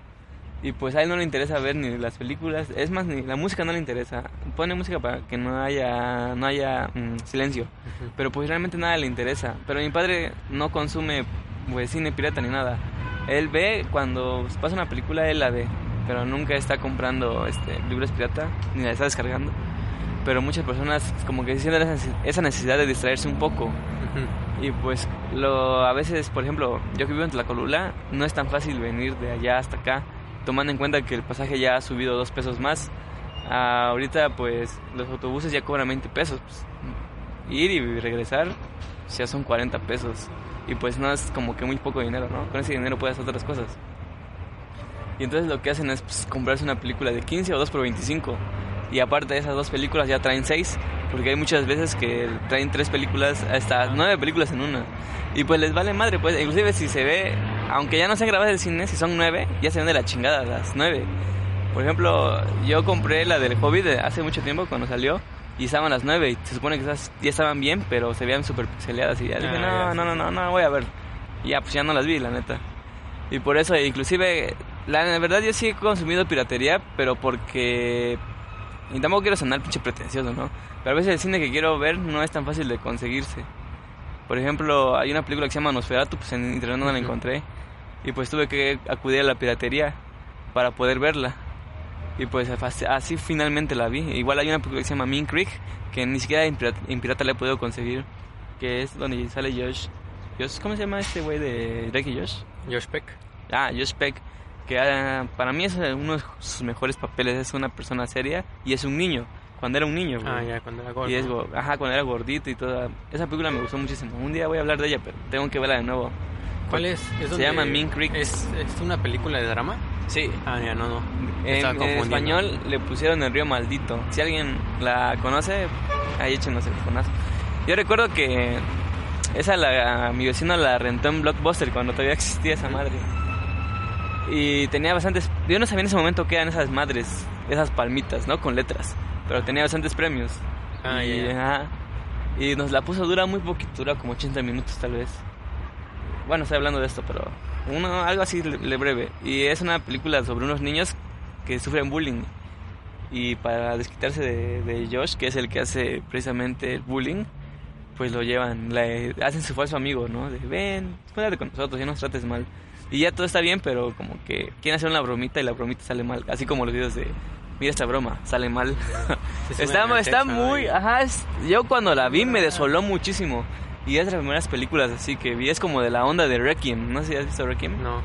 y pues a él no le interesa ver ni las películas, es más, ni la música no le interesa. Pone música para que no haya, no haya mm, silencio, pero pues realmente nada le interesa. Pero mi padre no consume pues cine pirata ni nada. Él ve cuando pasa una película, él la ve, pero nunca está comprando este, libros pirata ni la está descargando. Pero muchas personas como que sienten esa neces- esa necesidad de distraerse un poco. Y pues lo, a veces, por ejemplo, yo que vivo en Tlacolula, no es tan fácil venir de allá hasta acá, tomando en cuenta que el pasaje ya ha subido dos pesos más. Ah, ahorita pues los autobuses ya cobran 20 pesos. pues, ir y regresar ya son 40 pesos. Y pues no es como que muy poco dinero, ¿no? Con ese dinero puedes hacer otras cosas. Y entonces lo que hacen es pues, comprarse una película de 15 o 2 por 25. Y aparte de esas dos películas ya traen 6. Porque hay muchas veces que traen tres películas, hasta nueve películas en una. Y pues les vale madre, pues. Inclusive si se ve, aunque ya no sean grabadas del cine, si son nueve, ya se ven de la chingada las nueve. Por ejemplo, yo compré la del Hobbit hace mucho tiempo cuando salió. Y estaban las nueve y se supone que esas ya estaban bien, pero se veían súper pixeleadas. Y ya dije, Ah, no, no, no, no, no, voy a ver. Y ya, pues ya no las vi, la neta. Y por eso, inclusive, la, la verdad yo sí he consumido piratería, pero porque... Y tampoco quiero sonar pinche pretencioso, ¿no? Pero a veces el cine que quiero ver no es tan fácil de conseguirse. Por ejemplo, hay una película que se llama Nosferatu, pues en internet no la encontré. Y pues tuve que acudir a la piratería para poder verla. Y pues así, así finalmente la vi. Igual hay una película que se llama Mean Creek, que ni siquiera en pirata, en pirata la he podido conseguir. Que es donde sale Josh. Josh ¿Cómo se llama este güey de Drake y Josh? Josh Peck. Ah, Josh Peck, que ah, para mí es uno de sus mejores papeles, es una persona seria y es un niño, cuando era un niño. güey. Ah, ya, cuando era gordo. Y es, ajá, cuando era gordito y toda. Esa película me gustó muchísimo. Un día voy a hablar de ella, pero tengo que verla de nuevo. ¿Cuál es? ¿Es Se llama Mean Creek. ¿Es, ¿Es una película de drama? Sí. Ah, ya, no, no. En, en español le pusieron El Río Maldito. Si alguien la conoce, ahí échenos el conazo. Yo recuerdo que esa la, mi vecino la rentó en Blockbuster cuando todavía existía esa madre. Y tenía bastantes... Yo no sabía en ese momento qué eran esas madres, esas palmitas, ¿no? Con letras. Pero tenía bastantes premios. Ah, y, ya. ajá. y nos la puso dura muy poquito, dura como 80 minutos tal vez. Bueno, estoy hablando de esto, pero uno, algo así le, le breve. Y es una película sobre unos niños que sufren bullying. Y para desquitarse de, de Josh, que es el que hace precisamente el bullying, pues lo llevan, le hacen su falso amigo, ¿no? De ven, cuídate con nosotros, ya no nos trates mal. Y ya todo está bien, pero como que quieren hacer una bromita y la bromita sale mal. Así como los videos de, mira esta broma, sale mal. [laughs] Está está muy, ajá, es- yo cuando la vi me desoló muchísimo. Y es de las primeras películas así que vi, es como de la onda de Requiem, no sé si has visto Requiem. No.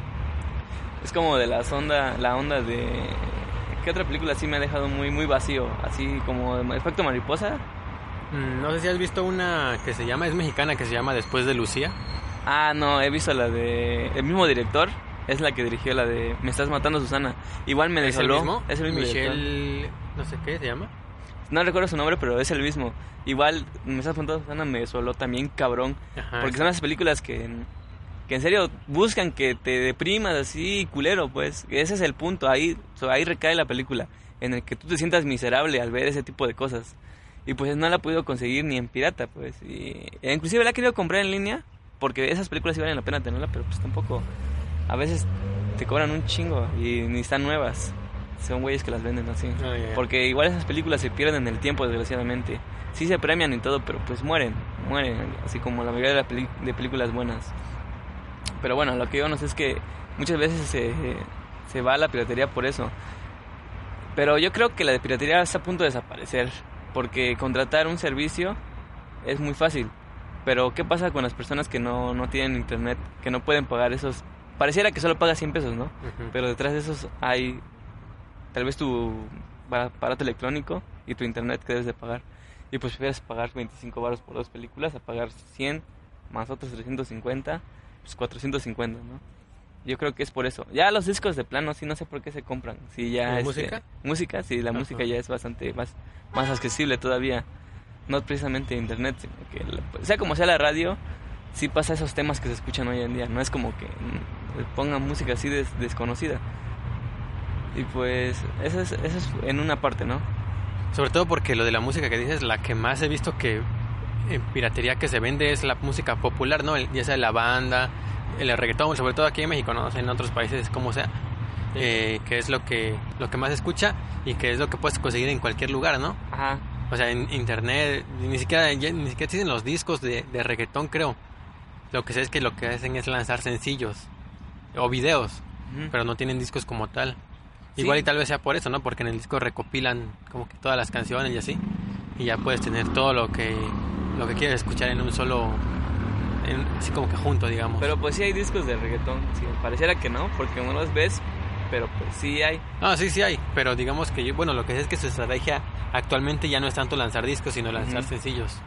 Es como de la onda, la onda de... ¿Qué otra película así me ha dejado muy muy vacío? Así como de Efecto Mariposa. Mm, No sé si has visto una que se llama, es mexicana, que se llama Después de Lucía. Ah, no, he visto la de... El mismo director es la que dirigió la de Me estás matando, Susana. Igual me ¿Es el desoló. mismo? Es el mismo director. Michelle... no sé qué se llama. No recuerdo su nombre, pero es el mismo. Igual Me estás matando, Susana me desoló también cabrón. Ajá, porque son las películas que... Que en serio buscan que te deprimas así, culero, pues. Ese es el punto, ahí, ahí recae la película. En el que tú te sientas miserable al ver ese tipo de cosas. Y pues no la he podido conseguir ni en pirata, pues. Y, e inclusive la he querido comprar en línea, porque esas películas sí valen la pena tenerla, pero pues tampoco. A veces te cobran un chingo y ni están nuevas. Son güeyes que las venden así. Ah, ya, ya. Porque igual esas películas se pierden en el tiempo, desgraciadamente. Sí se premian y todo, pero pues mueren, mueren. Así como la mayoría de, peli- de películas buenas. Pero bueno, lo que yo no sé es que muchas veces se, se va a la piratería por eso. Pero yo creo que la de piratería está a punto de desaparecer. Porque contratar un servicio es muy fácil. Pero ¿qué pasa con las personas que no, no tienen internet? Que no pueden pagar esos... Pareciera que solo pagas 100 pesos, ¿no? Ujú. Pero detrás de esos hay tal vez tu aparato electrónico y tu internet que debes de pagar. Y pues prefieres pagar 25 baros por dos películas a pagar 100 más otros 350, pues 450, ¿no? Yo creo que es por eso. Ya los discos de plano sí no sé por qué se compran. Si ya ¿La este, música? Música, sí, la Ajá. música ya es bastante más más accesible todavía. No precisamente internet, sino que la- sea como sea la radio, sí pasa esos temas que se escuchan hoy en día. No es como que mm, pongan música así des- desconocida. Y pues, eso es, eso es en una parte, ¿no? Sobre todo porque lo de la música que dices, la que más he visto que en piratería que se vende es la música popular, ¿no? El- ya sea la banda, el reggaetón, sobre todo aquí en México, no en otros países como sea, eh, que es lo que lo que más escucha y que es lo que puedes conseguir en cualquier lugar, ¿no? Ajá. O sea, en internet, ni siquiera ya- ni siquiera tienen los discos de, de reggaetón, creo. Lo que sé es que lo que hacen es lanzar sencillos o videos, Ujú. pero no tienen discos como tal. Sí. Igual y tal vez sea por eso, ¿no? Porque en el disco recopilan como que todas las canciones y así. Y ya puedes tener todo lo que lo que quieres escuchar en un solo en- así como que junto, digamos. Pero pues sí hay discos de reggaetón. Sí, pareciera que no, porque no los ves, pero pues sí hay. Ah, sí, sí hay, pero digamos que yo- bueno, lo que sé es que su estrategia actualmente ya no es tanto lanzar discos, sino lanzar sencillos.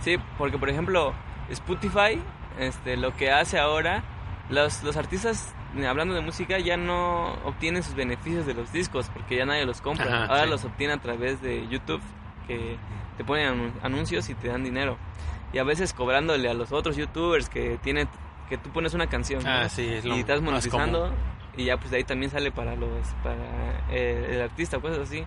Sí, porque por ejemplo, Spotify, este, lo que hace ahora, los, los artistas, hablando de música, ya no obtienen sus beneficios de los discos, porque ya nadie los compra. Ajá, ahora sí. los obtienen a través de YouTube, que te ponen anu- anuncios y te dan dinero. Y a veces cobrándole a los otros youtubers que tienen, que tú pones una canción. Ah, ¿no? sí, es lo y estás monetizando y ya pues de ahí también sale para los para eh, el artista cosas así.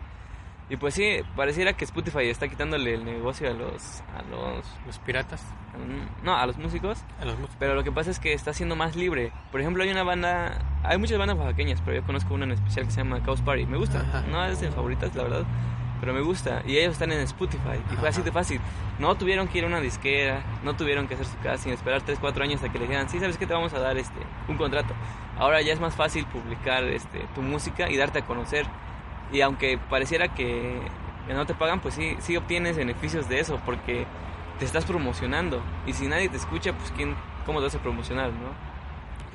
Y pues sí pareciera que Spotify está quitándole el negocio a los a los Los piratas, a- no a los músicos a los músicos. pero lo que pasa es que está siendo más libre. Por ejemplo hay una banda hay muchas bandas oaxaqueñas pero yo conozco una en especial que se llama Chaos Party. Me gusta Ajá. no es de mis favoritas la verdad pero me gusta. Y ellos están en Spotify. Y fue así de fácil. No tuvieron que ir a una disquera no tuvieron que hacer su casting esperar 3 4 años a que le dijeran sí sabes que te vamos a dar este un contrato ahora ya es más fácil publicar este tu música y darte a conocer. Y aunque pareciera que no te pagan pues sí sí obtienes beneficios de eso porque te estás promocionando. Y si nadie te escucha pues quién cómo te vas a promocionar no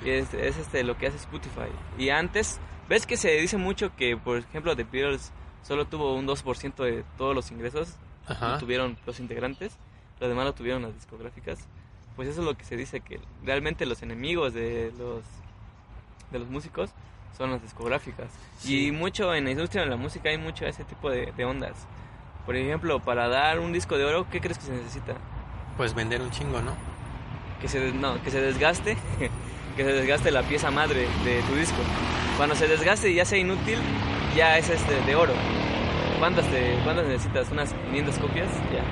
y es, es este lo que hace Spotify. Y antes ves que se dice mucho que por ejemplo The Beatles solo tuvo un 2% de todos los ingresos Ajá. lo tuvieron los integrantes, los demás lo tuvieron las discográficas. Pues eso es lo que se dice que realmente los enemigos de los de los músicos son las discográficas. Sí. Y mucho en la industria de la música hay mucho ese tipo de, de ondas. Por ejemplo, para dar un disco de oro, ¿qué crees que se necesita? Pues vender un chingo, ¿no? Que se no, que se desgaste, [laughs] que se desgaste la pieza madre de tu disco. Cuando se desgaste y ya sea inútil, ya es este de oro. ¿Cuántas, te, cuántas necesitas? ¿Unas 500 copias? Ya.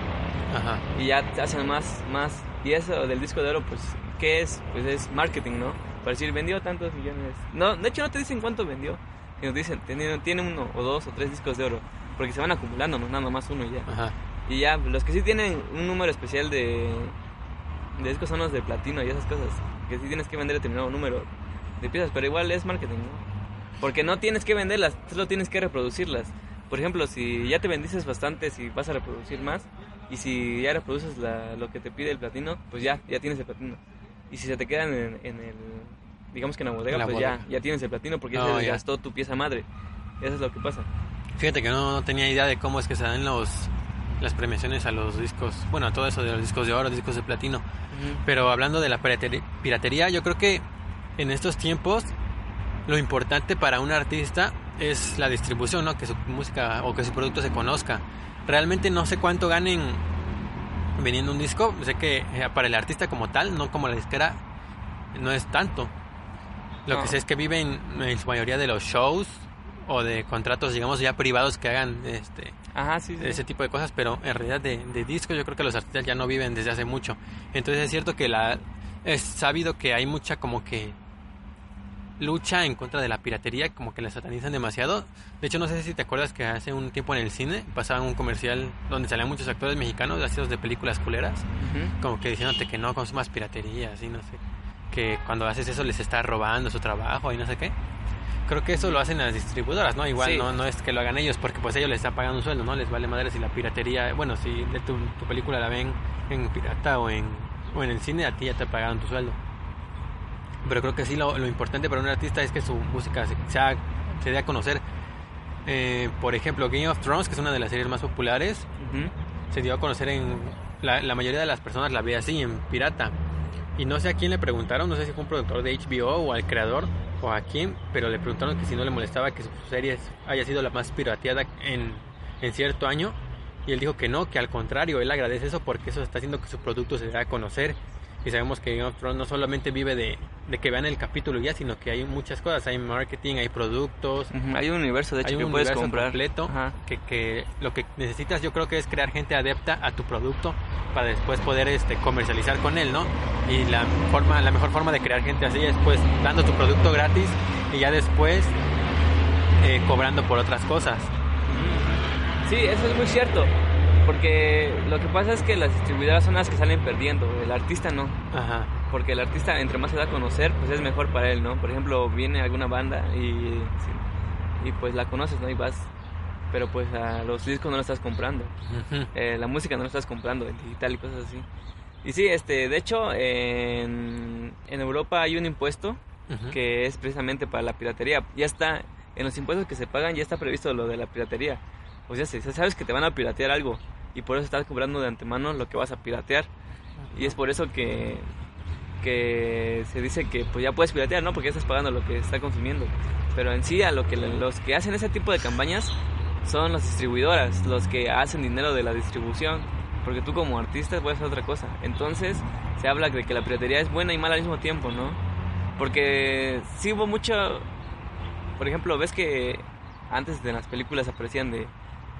Ajá. y ya te hacen más, más. Y eso del disco de oro, pues, ¿qué es? Pues es marketing, ¿no? Para decir, vendió tantos millones. No, de hecho no te dicen cuánto vendió. Sino te dicen, tiene, tiene uno o dos o tres discos de oro. Porque se van acumulando, no nada más uno y ya. Ajá. Y ya, los que sí tienen un número especial de, de discos son los de platino y esas cosas. Que sí tienes que vender determinado número de piezas, pero igual es marketing, ¿no? Porque no tienes que venderlas, solo tienes que reproducirlas. Por ejemplo, si ya te bendices bastante, si vas a reproducir más, y si ya reproduces la- lo que te pide el platino, pues ya, ya tienes el platino. Y si se te quedan en, en el, digamos que en la bodega, En la pues ya, bodega. ya tienes el platino porque ya se ya. desgastó tu pieza madre. Eso es lo que pasa. Fíjate que no, no tenía idea de cómo es que se dan los las premiaciones a los discos, bueno, a todo eso de los discos de oro, discos de platino. Pero hablando de la piratería, yo creo que en estos tiempos lo importante para un artista es la distribución, ¿no? Que su música o que su producto se conozca. Realmente no sé cuánto ganen vendiendo un disco. Sé que eh, para el artista como tal, no como la disquera, no es tanto. Lo No. que sé es que viven en su mayoría de los shows o de contratos, digamos, ya privados que hagan este Ajá, sí, sí. ese tipo de cosas, pero en realidad de, de discos yo creo que los artistas ya no viven desde hace mucho. Entonces es cierto que la es sabido que hay mucha como que lucha en contra de la piratería, como que la satanizan demasiado. De hecho, no sé si te acuerdas que hace un tiempo en el cine pasaban un comercial donde salían muchos actores mexicanos hacidos de películas culeras, como que diciéndote que no consumas piratería, así no sé, que cuando haces eso les está robando su trabajo y no sé qué. Creo que eso lo hacen las distribuidoras, ¿no? Igual Sí. no, no es que lo hagan ellos, porque pues ellos les están pagando un sueldo, ¿no? Les vale madre si la piratería, bueno, si de tu, tu película la ven en pirata o en, o en el cine, a ti ya te pagaron tu sueldo. Pero creo que sí lo, lo importante para un artista es que su música se, sea- se dé a conocer. Eh, por ejemplo, Game of Thrones, que es una de las series más populares, se dio a conocer en... La, la mayoría de las personas la ve así, en pirata. Y no sé a quién le preguntaron, no sé si fue un productor de HBO o al creador o a quién, pero le preguntaron que si no le molestaba que su serie haya sido la más pirateada en, en cierto año. Y él dijo que no, que al contrario, él agradece eso porque eso está haciendo que su producto se dé a conocer. Y sabemos que Game of Thrones no solamente vive de, de que vean el capítulo ya, sino que hay muchas cosas, hay marketing, hay productos. Hay un universo, de hecho, hay que un puedes universo comprar. completo que, que lo que necesitas yo creo que es crear gente adepta a tu producto para después poder este comercializar con él no y la forma la mejor forma de crear gente así es pues dando tu producto gratis y ya después eh, cobrando por otras cosas Sí, eso es muy cierto. Porque lo que pasa es que las distribuidoras son las que salen perdiendo, el artista no. ajá Porque el artista, entre más se da a conocer, pues es mejor para él, ¿no? Por ejemplo, viene alguna banda y, y pues la conoces, ¿no? Y vas. Pero pues a los discos no lo estás comprando. Eh, la música no lo estás comprando en digital y cosas así. Y sí, este, de hecho, en, en Europa hay un impuesto Ujú. que es precisamente para la piratería. Ya está, en los impuestos que se pagan ya está previsto lo de la piratería. O sea, si sabes que te van a piratear algo y por eso estás cobrando de antemano lo que vas a piratear. Y es por eso que, que se dice que pues ya puedes piratear, ¿no? Porque ya estás pagando lo que está consumiendo. Pero en sí, a lo que los que hacen ese tipo de campañas son las distribuidoras, los que hacen dinero de la distribución. Porque tú como artista puedes hacer otra cosa. Entonces se habla de que la piratería es buena y mala al mismo tiempo, ¿no? Porque sí hubo mucho... Por ejemplo, ves que antes de las películas aparecían de...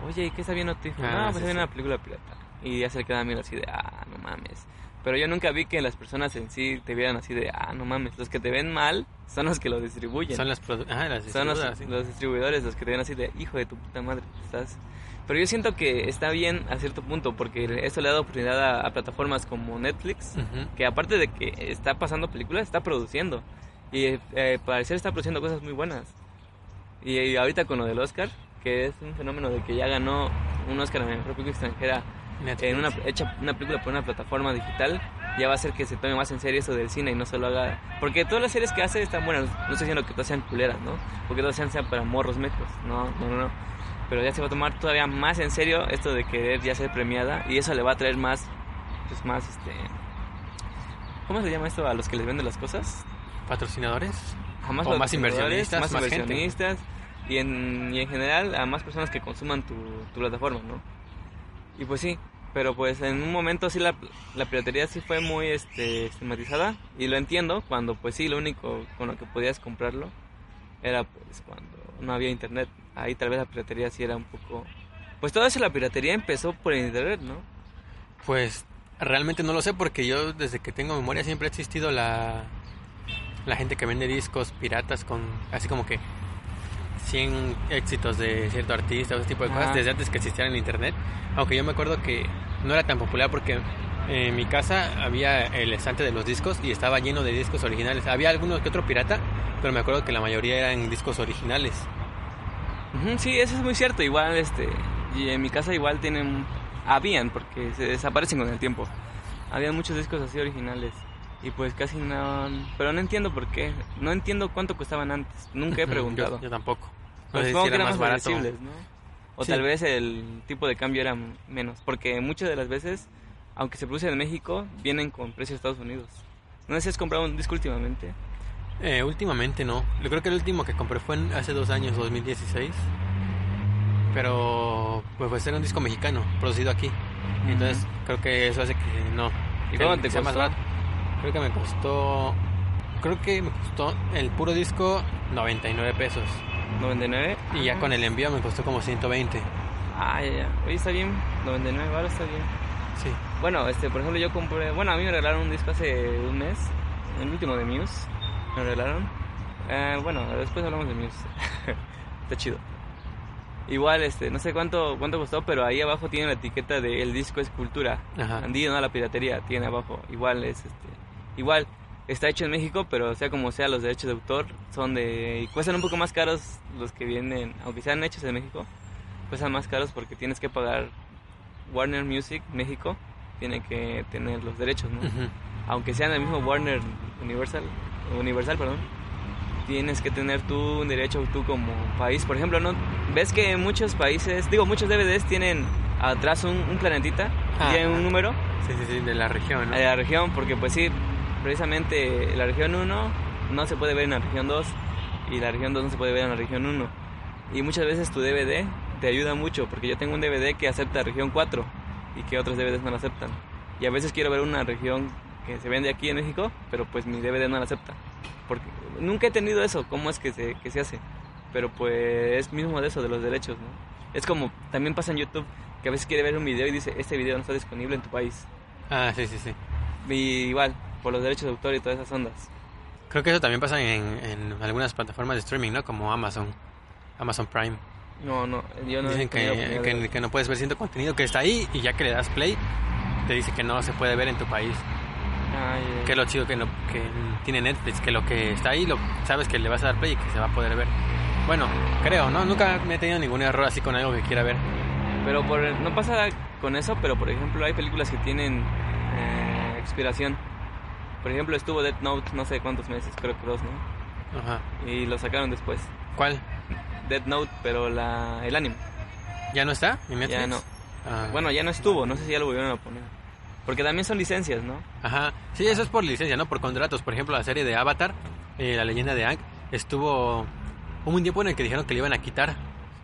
Oye, ¿y qué está viendo tú? Ah, no, pues sí, está viendo sí. una película pirata. Y ya se le quedaban viendo así de... Ah, no mames. Pero yo nunca vi que las personas en sí te vieran así de... Ah, no mames. Los que te ven mal son los que lo distribuyen. son las ah, las Son los, sí. los distribuidores los que te ven así de hijo de tu puta madre, estás. Pero yo siento que está bien a cierto punto porque esto le ha dado oportunidad a, a plataformas como Netflix, Ujú. que aparte de que está pasando películas, está produciendo. Y eh, parecer está produciendo cosas muy buenas. Y, y ahorita con lo del Oscar, que es un fenómeno de que ya ganó un Oscar a mejor película extranjera Netflix. en una hecha una película por una plataforma digital ya va a hacer que se tome más en serio eso del cine y no solo haga porque todas las series que hace están buenas no estoy diciendo que todas sean culeras no porque todas sean, sean para morros mecos no no no no pero ya se va a tomar todavía más en serio esto de querer ya ser premiada y eso le va a traer más pues más este ¿cómo se llama esto a los que les venden las cosas? patrocinadores a más, O más inversionistas, más, más gente. Y en, y en general a más personas que consuman tu, tu plataforma, ¿no? Y pues sí, pero pues en un momento sí la, la piratería sí fue muy este, estigmatizada y lo entiendo cuando pues sí lo único con lo que podías comprarlo era pues cuando no había internet. Ahí tal vez la piratería sí era un poco... Pues todo eso la piratería empezó por el internet, ¿no? Pues realmente no lo sé porque yo desde que tengo memoria siempre ha existido la la gente que vende discos piratas con así como que 100 éxitos de cierto artista o ese tipo de cosas desde antes que existiera el internet. Aunque yo me acuerdo que no era tan popular porque en mi casa había el estante de los discos y estaba lleno de discos originales. Había alguno que otro pirata, pero me acuerdo que la mayoría eran discos originales. Sí, eso es muy cierto. Igual, este, y en mi casa igual tienen, habían, porque se desaparecen con el tiempo. Habían muchos discos así originales y pues casi no, pero no entiendo por qué. No entiendo cuánto costaban antes. Nunca he [laughs] preguntado. Yo, yo tampoco. Pero supongo que era eran más más barato. ¿no? O Sí. tal vez el tipo de cambio era menos. Porque muchas de las veces, aunque se producen en México, vienen con precio de Estados Unidos. No sé si has comprado un disco últimamente. Eh, últimamente no. Yo creo que el último que compré fue en- hace dos años, 2016. Pero pues, pues era un disco mexicano, producido aquí. Entonces creo que eso hace que no. ¿Y cuánto te más costó? barato. Creo que me costó. Creo que me costó el puro disco 99 pesos. 99. Y ya con el envío me costó como 120. Ah, ya, ya. Oye, está bien. 99 ahora está bien. Sí. Bueno, este, por ejemplo, yo compré. Bueno, a mí me regalaron un disco hace un mes. El último de Muse. Me regalaron. Eh, bueno, después hablamos de Muse. [laughs] está chido. Igual, este, no sé cuánto cuánto costó, pero ahí abajo tiene la etiqueta de el disco es cultura. Ajá. Andino, no la piratería, tiene abajo. Igual es este. Igual está hecho en México, pero sea como sea, los derechos de autor son de. y cuestan un poco más caros los que vienen, aunque sean hechos en México, cuestan más caros porque tienes que pagar Warner Music México, tiene que tener los derechos, ¿no? Ujú. Aunque sean el mismo Warner Universal, Universal, perdón, tienes que tener tú un derecho tú como país. Por ejemplo, ¿no? ¿Ves que muchos países, digo, muchos DVDs tienen atrás un, un planetita, Ah, tienen un número? Sí, sí, sí, de la región, ¿no? de la región, porque pues sí, precisamente la región 1 no se puede ver en la región 2 y la región 2 no se puede ver en la región 1. Y muchas veces tu DVD te ayuda mucho, porque yo tengo un DVD que acepta región 4 y que otros DVDs no lo aceptan. Y a veces quiero ver una región que se vende aquí en México, pero pues mi DVD no la acepta. Porque nunca he tenido eso, cómo es que se, que se hace. Pero pues es mismo de eso, de los derechos, ¿no? Es como también pasa en YouTube, que a veces quiere ver un video y dice, este video no está disponible en tu país. Ah, sí, sí, sí. Y igual, por los derechos de autor y todas esas ondas. Creo que eso también pasa en, en algunas plataformas de streaming, ¿no? Como Amazon, Amazon Prime. No, no, yo no Dicen que, que, que no puedes ver cierto contenido que está ahí y ya que le das play, te dice que no se puede ver en tu país. Ay, eh, Que es lo chido que, no, que tiene Netflix, que lo que está ahí lo sabes que le vas a dar play y que se va a poder ver. Bueno, creo, ¿no? Nunca me he tenido ningún error así con algo que quiera ver. Pero por, no pasa con eso, pero por ejemplo hay películas que tienen eh, expiración. Por ejemplo estuvo Death Note no sé cuántos meses, creo que dos, ¿no? Ajá. Y lo sacaron después. ¿Cuál? Death Note, pero la, el anime. ¿Ya no está en Netflix? Ya no. Ah. Bueno, ya no estuvo, no sé si ya lo volvieron a poner. Porque también son licencias, ¿no? Ajá. Sí, eso es por licencia, ¿no? Por contratos. Por ejemplo, la serie de Avatar, eh, la leyenda de Aang, estuvo hubo un tiempo en el que dijeron que le iban a quitar,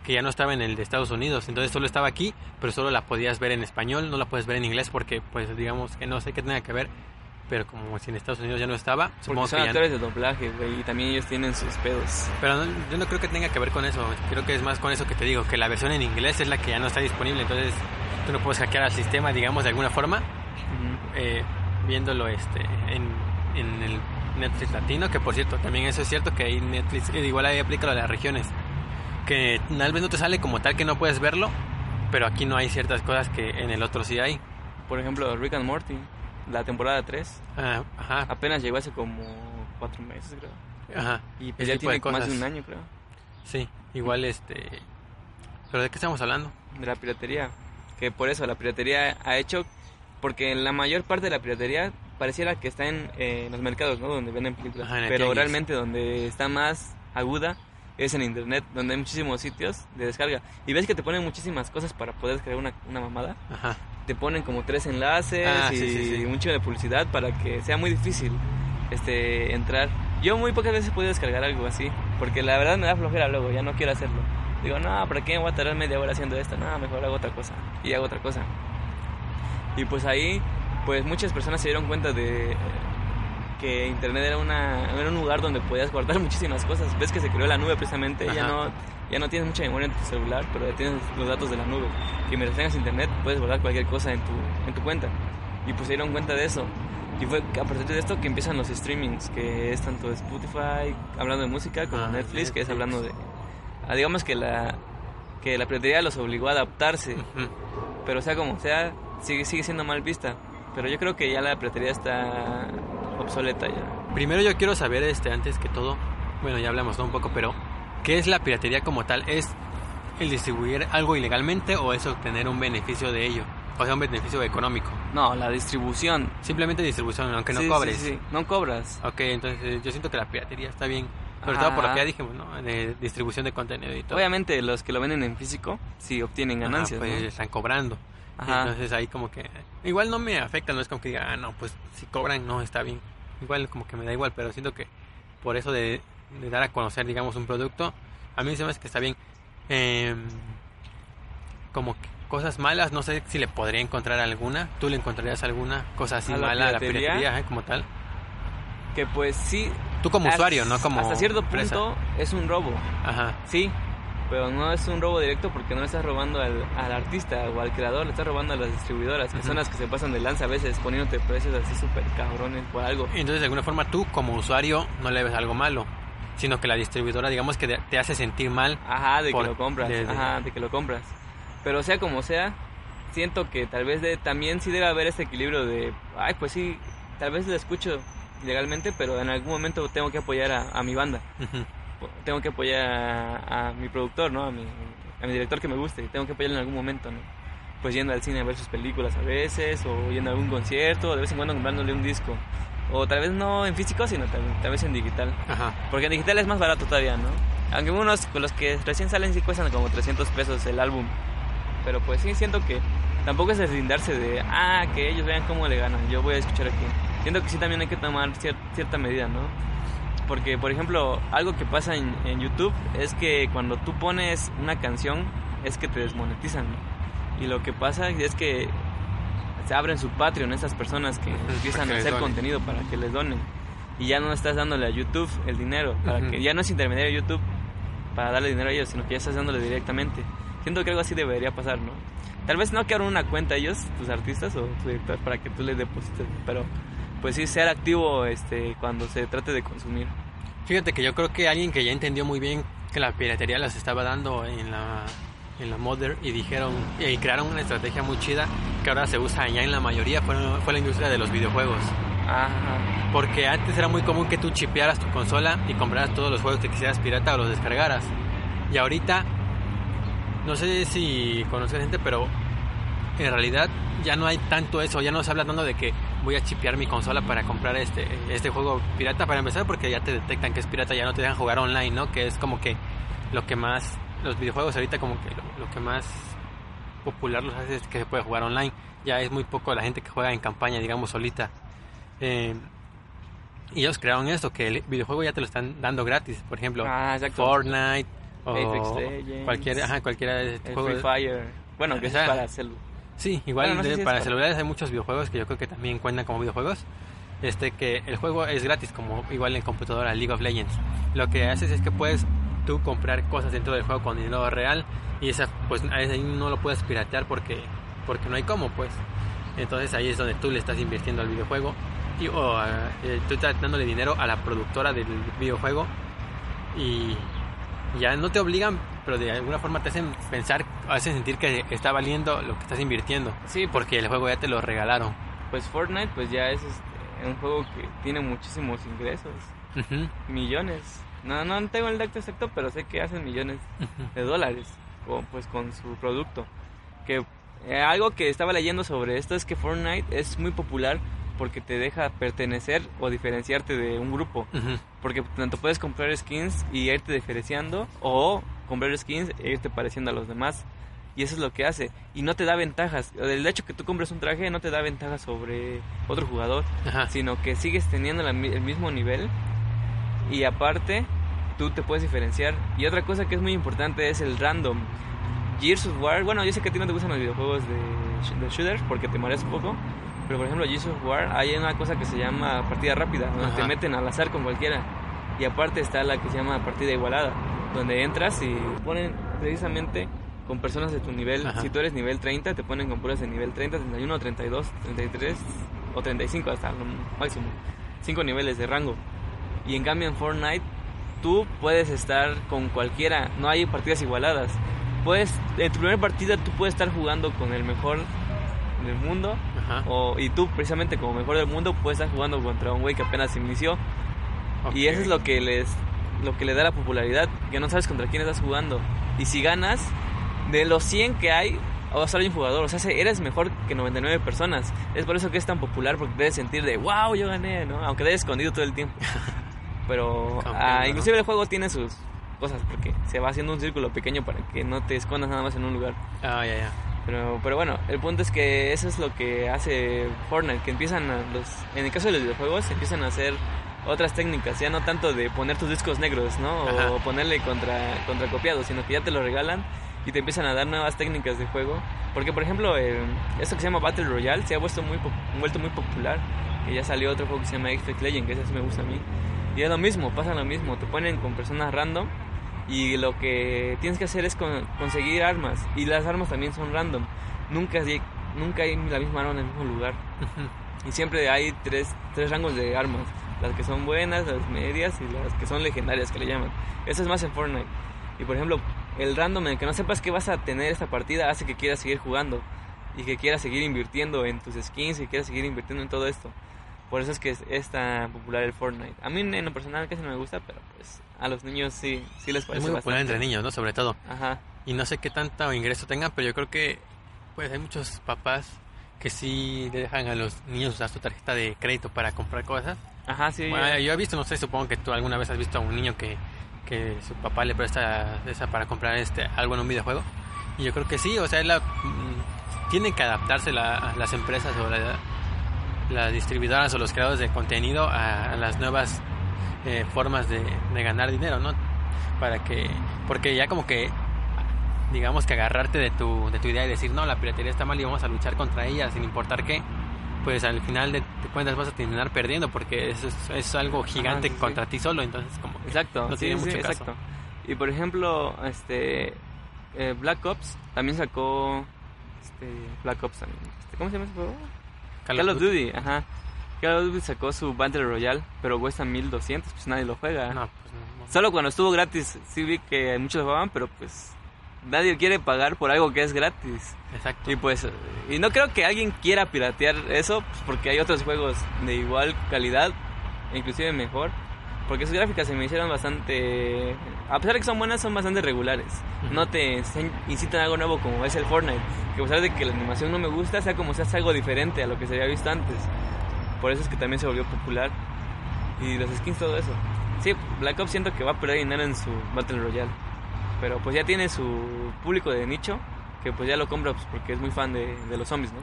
que ya no estaba en el de Estados Unidos. Entonces solo estaba aquí, pero solo la podías ver en español, no la puedes ver en inglés porque, pues, digamos que no sé qué tenga que ver. Pero como si en Estados Unidos ya no estaba, Porque son que ya actores de doblaje, güey, y también ellos tienen sus pedos. Pero no- yo no creo que tenga que ver con eso. Creo que es más con eso que te digo, que la versión en inglés es la que ya no está disponible. Entonces tú no puedes hackear al sistema, digamos, de alguna forma, Ujú. eh, viéndolo este en, en el Netflix latino. Que por cierto, también eso es cierto que ahí Netflix, eh, igual ahí aplica lo de las regiones. Que tal vez no te sale como tal que no puedes verlo, pero aquí no hay ciertas cosas que en el otro sí hay. Por ejemplo, Rick and Morty, la temporada 3, Ah, ajá, apenas llegó hace como cuatro meses, creo. ajá. Y pues ya tipo de tiene más de un año, creo. Sí, igual este. ¿Pero de qué estamos hablando? de la piratería. Que por eso la piratería ha hecho, porque la mayor parte de la piratería pareciera que está en, eh, en los mercados, ¿no? Donde venden películas. Ajá, Pero realmente donde está más aguda es en internet, donde hay muchísimos sitios de descarga. Y ves que te ponen muchísimas cosas para poder descargar una, una mamada. Ajá. Te ponen como tres enlaces Ah, y sí, sí, sí. un chingo de publicidad para que sea muy difícil este entrar. Yo muy pocas veces he podido descargar algo así, porque la verdad me da flojera luego, ya no quiero hacerlo. Digo, no, ¿para qué me voy a tardar media hora haciendo esto? No, mejor hago otra cosa. Y hago otra cosa. Y pues ahí, pues muchas personas se dieron cuenta de que Internet era, una, era un lugar donde podías guardar [laughs] muchísimas cosas. Ves que se creó la nube precisamente, ya no, ya no tienes mucha memoria en tu celular, pero ya tienes los datos de la nube. Y mientras tengas Internet puedes guardar cualquier cosa en tu, en tu cuenta. Y pues se dieron cuenta de eso. Y fue a partir de esto que empiezan los streamings, que es tanto Spotify, hablando de música, como Ah, Netflix, que es hablando de... ah, digamos que la, que la piratería los obligó a adaptarse. Ujú. Pero sea como sea, sigue, sigue siendo mal vista. Pero yo creo que ya la piratería está obsoleta ya. Primero yo quiero saber, este, antes que todo, bueno, ya hablamos ¿no? un poco, pero ¿qué es la piratería como tal? ¿Es el distribuir algo ilegalmente o es obtener un beneficio de ello? O sea, un beneficio económico. No, la distribución. Simplemente distribución, aunque no Sí, sí, cobres. sí, No cobras. Ok, entonces yo siento que la piratería está bien Sobre todo por lo Ajá. que ya dijimos, ¿no? De distribución de contenido y todo. Obviamente los que lo venden en físico sí obtienen Ajá, ganancias, pues ¿no? están cobrando. Ajá. Entonces ahí como que... Igual no me afecta, no es como que diga, ah, no, pues si cobran, no, está bien. Igual como que me da igual, pero siento que por eso de, de dar a conocer, digamos, un producto, a mí se me hace que está bien. Em, como que cosas malas, no sé si le podría encontrar alguna. ¿Tú le encontrarías alguna cosa así ¿A la mala a la piratería? eh, como tal? Que pues sí. Tú como usuario, no como Hasta cierto empresa. punto es un robo, Ajá. sí. Pero no es un robo directo porque no le estás robando al, al artista o al creador, le estás robando a las distribuidoras, que Ujú. son las que se pasan de lanza a veces poniéndote precios así súper cabrones por algo. Entonces, de alguna forma, tú como usuario no le ves algo malo, sino que la distribuidora, digamos que te- hace sentir mal. Ajá, de Por- que lo compras. de- de- Ajá, de que lo compras. Pero sea como sea, siento que tal vez de, también sí debe haber este equilibrio de, ay, pues sí, tal vez lo escucho ilegalmente, pero en algún momento tengo que apoyar a, a mi banda. Ujú. Tengo que apoyar a, a mi productor, ¿no? A mi, a mi director que me guste. Tengo que apoyarlo en algún momento, ¿no? Pues yendo al cine a ver sus películas a veces, o yendo a algún concierto, de vez en cuando comprándole un disco. O tal vez no en físico, sino tal, tal vez en digital. Ajá. Porque en digital es más barato todavía, ¿no? Aunque unos con los que recién salen sí cuestan como 300 pesos el álbum. Pero pues sí, siento que tampoco es deslindarse de, ah, que ellos vean cómo le ganan, yo voy a escuchar aquí. Siento que sí también hay que tomar cier- cierta medida, ¿no? Porque, por ejemplo, algo que pasa en, en YouTube es que cuando tú pones una canción es que te desmonetizan, ¿no? Y lo que pasa es que se abren su Patreon esas personas que [laughs] empiezan a hacer contenido para que les donen. Y ya no estás dándole a YouTube el dinero, para Ujú. que ya no es intermediario YouTube para darle dinero a ellos, sino que ya estás dándole directamente. Siento que algo así debería pasar, ¿no? Tal vez no que abran una cuenta a ellos, tus artistas o tu director, para que tú les deposites, pero pues sí ser activo este cuando se trate de consumir. Fíjate que yo creo que alguien que ya entendió muy bien que la piratería las estaba dando en la en la Mother y dijeron y crearon una estrategia muy chida que ahora se usa ya en la mayoría fue, fue la industria de los videojuegos. Ajá. Porque antes era muy común que tú chipearas tu consola y compraras todos los juegos que quisieras pirata o los descargaras. Y ahorita, no sé si conoces gente, pero en realidad ya no hay tanto eso. Ya no se habla tanto de que voy a chipear mi consola para comprar este, este juego pirata para empezar, porque ya te detectan que es pirata, ya no te dejan jugar online, ¿no? Que es como que lo que más, los videojuegos ahorita como que lo, lo que más popular los hace es que se puede jugar online. Ya es muy poco la gente que juega en campaña, digamos, solita. Eh, y ellos crearon esto, que el videojuego ya te lo están dando gratis. Por ejemplo, Ah. Fortnite o Apex Legends. cualquier, ajá, cualquiera de este El juego. Free Fire. Bueno, que eso es para celu. Sí, igual Bueno, no sé de- si es para celulares hay muchos videojuegos que yo creo que también cuentan como videojuegos. Este que el juego es gratis como igual en computadora League of Legends. Lo que haces es que puedes tú comprar cosas dentro del juego con dinero real y esa pues ahí no lo puedes piratear porque porque no hay cómo pues. Entonces ahí es donde tú le estás invirtiendo al videojuego y o eh, tú estás dándole dinero a la productora del videojuego y ya no te obligan, pero de alguna forma te hacen pensar, hacen sentir que está valiendo lo que estás invirtiendo. Sí, porque el juego ya te lo regalaron. Pues Fortnite pues ya es este, un juego que tiene muchísimos ingresos, millones. No, no tengo el dato exacto, pero sé que hacen millones de dólares con, pues con su producto. Que eh, algo que estaba leyendo sobre esto es que Fortnite es muy popular porque te deja pertenecer o diferenciarte de un grupo. Ujú. Porque tanto puedes comprar skins y irte diferenciando o comprar skins e irte pareciendo a los demás. Y eso es lo que hace. Y no te da ventajas. El hecho que tú compres un traje no te da ventajas sobre otro jugador. Ajá. Sino que sigues teniendo la el mismo nivel. Y aparte, tú te puedes diferenciar. Y otra cosa que es muy importante es el random. Gears of War, bueno, yo sé que a ti no te gustan los videojuegos de, de shooters porque te mareas un poco. Pero por ejemplo, of War, hay una cosa que se llama partida rápida, donde Ajá. te meten al azar con cualquiera. Y aparte está la que se llama partida igualada, donde entras y ponen precisamente con personas de tu nivel. Ajá. Si tú eres nivel 30, te ponen con puras de nivel 30, 31, 32, 33 o 35 hasta lo máximo. Cinco niveles de rango. Y en cambio en Fortnite, tú puedes estar con cualquiera, no hay partidas igualadas. Puedes, en tu primera partida tú puedes estar jugando con el mejor del mundo Ajá. o, y tú precisamente como mejor del mundo puedes estar jugando contra un güey que apenas inició y Ok. eso es lo que les lo que le da la popularidad que no sabes contra quién estás jugando y si ganas de los 100 que hay a solo hay un jugador o sea se- eres mejor que 99 personas es por eso que es tan popular porque debes sentir de wow yo gané no aunque te hayas escondido todo el tiempo [laughs] Pero Comprendo, ah, ¿no? inclusive el juego tiene sus cosas porque se va haciendo un círculo pequeño para que no te escondas nada más en un lugar. Ah, ya, ya. Pero, pero bueno, el punto es que eso es lo que hace Fortnite, que empiezan a los, en el caso de los videojuegos, empiezan a hacer otras técnicas, ya no tanto de poner tus discos negros, ¿no? O Ajá. ponerle contra, contra copiado, sino que ya te lo regalan y te empiezan a dar nuevas técnicas de juego. Porque, por ejemplo, eh, esto que se llama Battle Royale se ha vuelto muy, vuelto muy popular, que ya salió otro juego que se llama Apex Legends, que ese sí me gusta a mí. Y es lo mismo, pasa lo mismo, te ponen con personas random y lo que tienes que hacer es con- conseguir armas y las armas también son random. Nunca, hay- nunca hay la misma arma en el mismo lugar. Y siempre hay tres, tres rangos de armas. Las que son buenas, las medias y las que son legendarias que le llaman. Eso es más en Fortnite. Y por ejemplo, el random en el que no sepas que vas a tener esta partida hace que quieras seguir jugando. Y que quieras seguir invirtiendo en tus skins y quieras seguir invirtiendo en todo esto. Por eso es que es, es tan popular el Fortnite. A mí en lo personal casi no me gusta, pero pues a los niños sí, sí les Es parece muy popular bastante. entre niños, ¿no? Sobre todo. Ajá. Y no sé qué tanto ingreso tengan, pero yo creo que pues hay muchos papás que sí le dejan a los niños usar su tarjeta de crédito para comprar cosas. Ajá, sí. Bueno, yo he visto, no sé, supongo que tú alguna vez has visto a un niño que, que su papá le presta esa para comprar este algo en un videojuego. Y yo creo que sí, o sea, la, mm, tienen que adaptarse la- las empresas o la- las distribuidoras o los creadores de contenido a, a las nuevas eh, formas de, de ganar dinero, ¿no? Para que, porque ya como que, digamos que agarrarte de tu, de tu idea y decir, no, la piratería está mal y vamos a luchar contra ella sin importar qué, pues al final de, cuentas vas a terminar perdiendo porque eso es, es algo gigante sí. contra ti solo, entonces como Exacto, no sí, tiene sí, mucho caso. exacto. Y por ejemplo, este eh, Black Ops también sacó este Black Ops también. Este, ¿Cómo se llama ese juego? Call Call, of of Duty, ajá. Call sacó su Battle Royale, pero cuesta 1200, pues nadie lo juega. No, pues no, no. Solo cuando estuvo gratis sí vi que muchos lo jugaban, pero pues nadie quiere pagar por algo que es gratis. Exacto. Y pues, y no creo que alguien quiera piratear eso, pues porque hay otros juegos de igual calidad, inclusive mejor. Porque sus gráficas se me hicieron bastante, a pesar de que son buenas, son bastante regulares. No te incitan a algo nuevo como es el Fortnite. Que a pesar de que la animación no me gusta, sea como sea, es algo diferente a lo que se había visto antes. Por eso es que también se volvió popular. Y los skins, todo eso. Sí, Black Ops siento que va a perder dinero en su Battle Royale. Pero pues ya tiene su público de nicho, que pues ya lo compra pues, porque es muy fan de, de los zombies, ¿no?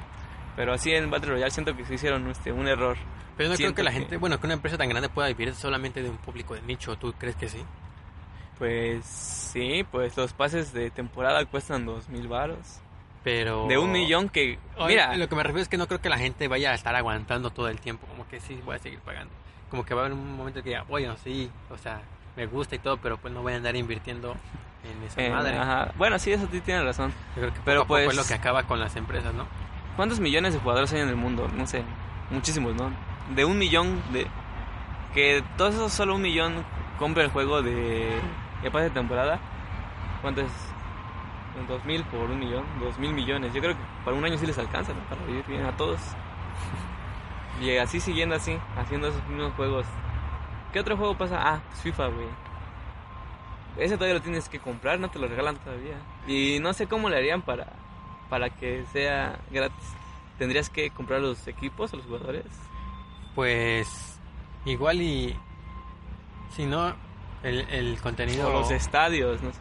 Pero así en Battle Royale siento que se hicieron este, un error. Pero yo no creo siento que la que- gente, bueno, que una empresa tan grande pueda vivir solamente de un público de nicho, ¿tú crees que sí? Pues sí, pues los pases de temporada cuestan dos mil varos. Pero... De un millón que... Oye, Mira, lo que me refiero es que no creo que la gente vaya a estar aguantando todo el tiempo, como que sí voy a seguir pagando. Como que va a haber un momento que diga, bueno, sí, o sea, me gusta y todo, pero pues no voy a andar invirtiendo en esa eh, madre. ajá. Bueno, sí, eso sí tiene razón. Yo creo que Pero pues- es lo que acaba con las empresas, ¿no? ¿Cuántos millones de jugadores hay en el mundo? No sé, muchísimos, ¿no? De un millón de... Que todos esos solo un millón compra el juego de... pase de temporada. ¿Cuánto es? Dos mil por un millón, dos mil millones. Yo creo que para un año sí les alcanza ¿no? para vivir bien a todos. Y así siguiendo así, haciendo esos mismos juegos. ¿Qué otro juego pasa? Ah, pues FIFA, güey. Ese todavía lo tienes que comprar, no te lo regalan todavía. Y no sé cómo le harían para, para que sea gratis. ¿Tendrías que comprar los equipos a los jugadores? Pues igual y si no el, el contenido O los estadios, no sé.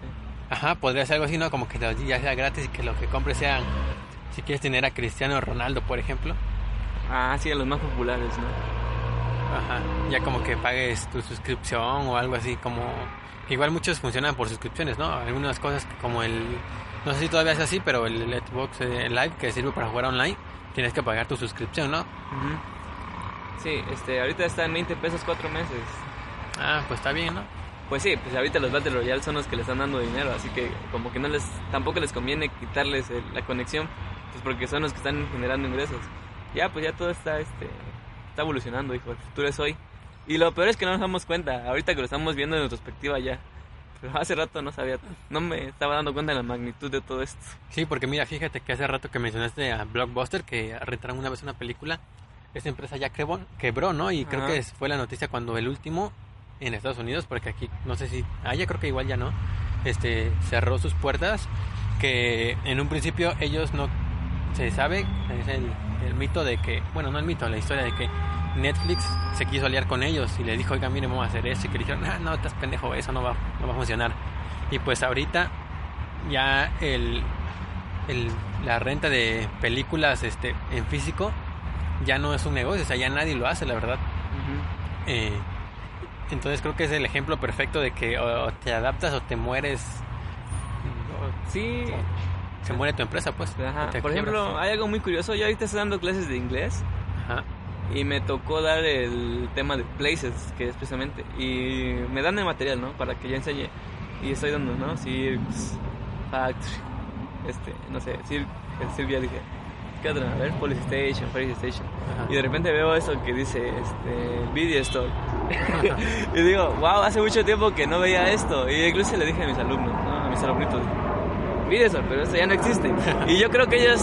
Ajá podría ser algo así no como que ya sea gratis y que lo que compres sean si quieres tener a Cristiano Ronaldo por ejemplo Ah, sí, a los más populares, ¿no? ajá ya como que pagues tu suscripción o algo así como igual muchos funcionan por suscripciones no algunas cosas como el no sé si todavía es así pero el Xbox eh, Live que sirve para jugar online tienes que pagar tu suscripción no. Sí, este, ahorita está en 20 pesos cuatro meses. ah pues está bien no Pues sí, pues ahorita los Battle Royale son los que le están dando dinero, así que como que no les, tampoco les conviene quitarles el- la conexión, pues porque son los que están generando ingresos. Ya, pues ya todo está, este, está evolucionando, hijo, el futuro es hoy. Y lo peor es que no nos damos cuenta, ahorita que lo estamos viendo en retrospectiva ya. Pero hace rato no sabía, no me estaba dando cuenta de la magnitud de todo esto. Sí, porque mira, fíjate que hace rato que mencionaste a Blockbuster, que rentaron una vez una película, esa empresa ya quebró, quebró ¿no? Y creo Ajá. que fue la noticia cuando el último en Estados Unidos, porque aquí no sé si, ah, ya creo que igual ya no, este, cerró sus puertas, que en un principio ellos no, se sabe, es el, el mito de que, bueno, no el mito, la historia de que Netflix se quiso aliar con ellos y le dijo, oiga, mire, vamos a hacer esto. Y que dijeron, ah, no, estás pendejo, eso no va, no va a funcionar. Y pues ahorita ya el, el, la renta de películas este, en físico ya no es un negocio, o sea, ya nadie lo hace, la verdad. Eh, entonces creo que es el ejemplo perfecto de que o te adaptas o te mueres. o Sí, se muere tu empresa, pues. Ajá. Por ejemplo, hay algo muy curioso. Yo ahorita estoy dando clases de inglés Ajá. y me tocó dar el tema de places, que es precisamente. Y me dan el material, ¿no? Para que yo enseñe. Y estoy dando, ¿no? Circus, Factory, este, no sé, Cir Silvia dije. ¿Qué otra? A ver, Police Station, Police Station. Ajá. Y de repente veo eso que dice, este, Video Store. [laughs] y digo, wow, hace mucho tiempo que no veía esto. Y incluso le dije a mis alumnos, ¿no? A mis alumnitos, Video Store, pero eso ya no existe. y yo creo que ellos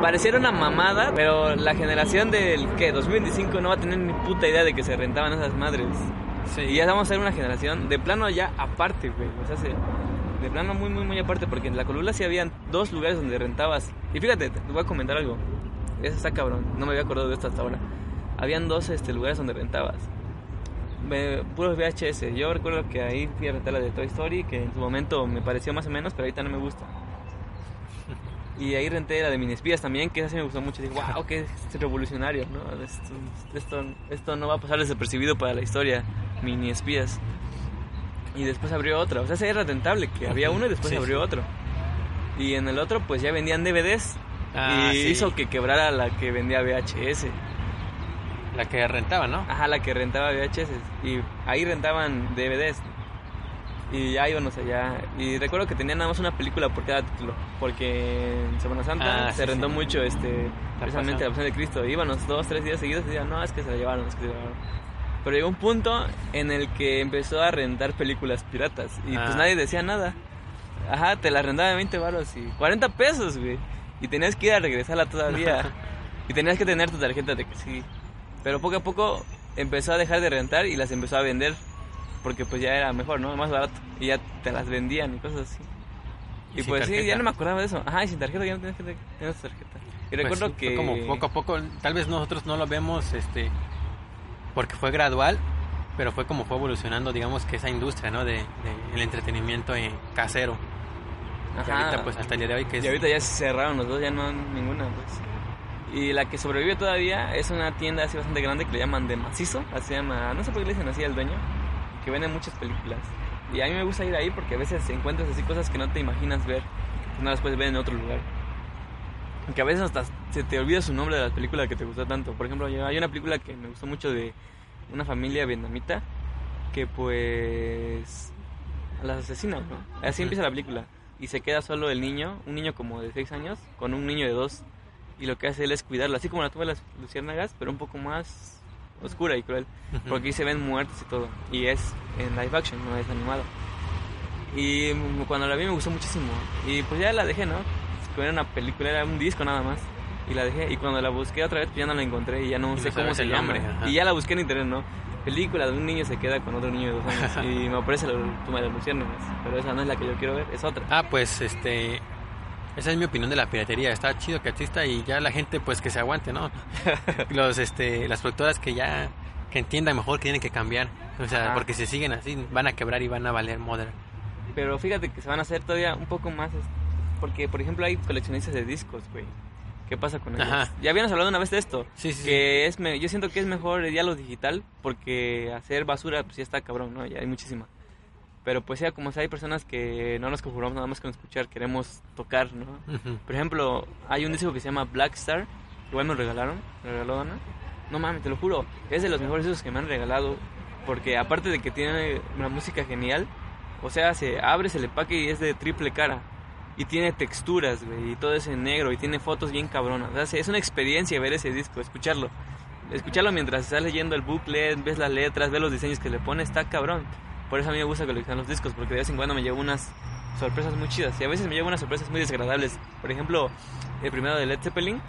pareciera una mamada, pero la generación del, ¿qué? 2025 no va a tener ni puta idea de que se rentaban esas madres. Sí. Y ya vamos a ser una generación de plano ya aparte, güey. O sea, se- de plano muy, muy, muy aparte, porque en la colula sí habían dos lugares donde rentabas. Y fíjate, te voy a comentar algo. Eso está cabrón, no me había acordado de esto hasta ahora. Habían dos este, lugares donde rentabas. Puros VHS. Yo recuerdo que ahí fui a rentar la de Toy Story, que en su momento me pareció más o menos, pero ahorita no me gusta. [laughs] Y ahí renté la de Mini Espías también, que esa sí me gustó mucho. Dije, wow, que es revolucionario, ¿no? Esto, esto, esto no va a pasar desapercibido para la historia. Mini Espías. Y después abrió otra. O sea, ese era rentable, que había uno y después Sí, abrió sí. otro. Y en el otro, pues ya vendían DVDs. Ah, y hizo que quebrara la que vendía VHS. La que rentaba, ¿no? Ajá, la que rentaba VHS. Y ahí rentaban DVDs. Y ya íbamos allá. Y recuerdo que tenían nada más una película por cada título. Porque en Semana Santa Ah, se sí, rentó sí. mucho este precisamente la pasión de Cristo. Íbamos dos, tres días seguidos y decían, no, es que se la llevaron, es que se la llevaron. Pero llegó un punto en el que empezó a rentar películas piratas. Y pues Ah. nadie decía nada. Ajá, te la rentaba de 20 baros y 40 pesos, güey. Y tenías que ir a regresarla todavía. [laughs] y tenías que tener tu tarjeta de que sí. Pero poco a poco empezó a dejar de rentar y las empezó a vender. Porque pues ya era mejor, ¿no? Más barato. Y ya te las vendían y cosas así. Y Y, pues sí, ya no me acordaba de eso. Ajá, y sin tarjeta ya no tenías que tener tu tarjeta. Y Pues recuerdo sí, que... como poco a poco, tal vez nosotros no lo vemos este porque fue gradual, pero fue como fue evolucionando, digamos que esa industria, ¿no? De, de el entretenimiento eh, casero. Ajá. ahorita pues hasta el día de hoy que es Y ahorita ya se cerraron los dos, ya no ninguna, pues. Y la que sobrevive todavía es una tienda así bastante grande que le llaman de macizo, así se llama, no sé por qué le dicen así al dueño, que vende muchas películas. Y a mí me gusta ir ahí porque a veces encuentras así cosas que no te imaginas ver, que no las puedes ver en otro lugar. Que a veces hasta se te olvida su nombre de la película que te gustó tanto. Por ejemplo, hay una película que me gustó mucho de una familia vietnamita que pues las asesina, ¿no? Así empieza la película. Y se queda solo el niño, un niño como de 6 años, con un niño de 2. Y lo que hace él es cuidarlo, así como la tuve las luciérnagas, pero un poco más oscura y cruel. Porque ahí se ven muertos y todo. Y es en live action, no es animado. Y cuando la vi me gustó muchísimo. Y pues ya la dejé, ¿no? Era una película, era un disco nada más. Y la dejé. Y cuando la busqué otra vez, pues ya no la encontré y ya no Y no sé cómo se llama. Y ya la busqué en internet, ¿no? Película de un niño se queda con otro niño de dos años. [laughs] y me aparece la tumba de las luciérnagas. Pero esa no es la que yo quiero ver, es otra. Ah, pues este esa es mi opinión de la piratería. Está chido que exista y ya la gente pues que se aguante, ¿no? [laughs] Los este las productoras que ya que entiendan mejor que tienen que cambiar, o sea, Ajá. porque si siguen así van a quebrar y van a valer modern. Pero fíjate que se van a hacer todavía un poco más. Porque, por ejemplo, hay coleccionistas de discos, güey. ¿Qué pasa con ellos? Ajá. Ya habíamos hablado una vez de esto. Sí, sí, que es me- yo siento que es mejor ya lo digital porque hacer basura pues ya está cabrón, ¿no? Ya hay muchísima. Pero pues sea como sea, hay personas que no nos conformamos nada más con escuchar, queremos tocar, ¿no? Ujú. Por ejemplo, hay un disco que se llama Black Star, igual me lo regalaron, me lo regaló Ana. No mames, te lo juro, es de los mejores discos que me han regalado, porque aparte de que tiene una música genial, o sea, se abre el empaque y es de triple cara. Y tiene texturas, güey, y todo es en negro, y tiene fotos bien cabronas. O sea, es una experiencia ver ese disco, escucharlo. Escucharlo mientras estás leyendo el booklet, ves las letras, ves los diseños que le pone, está cabrón. Por eso a mí me gusta coleccionar los discos, porque de vez en cuando me llevo unas sorpresas muy chidas. Y a veces me llevo unas sorpresas muy desagradables. Por ejemplo, el primero de Led Zeppelin,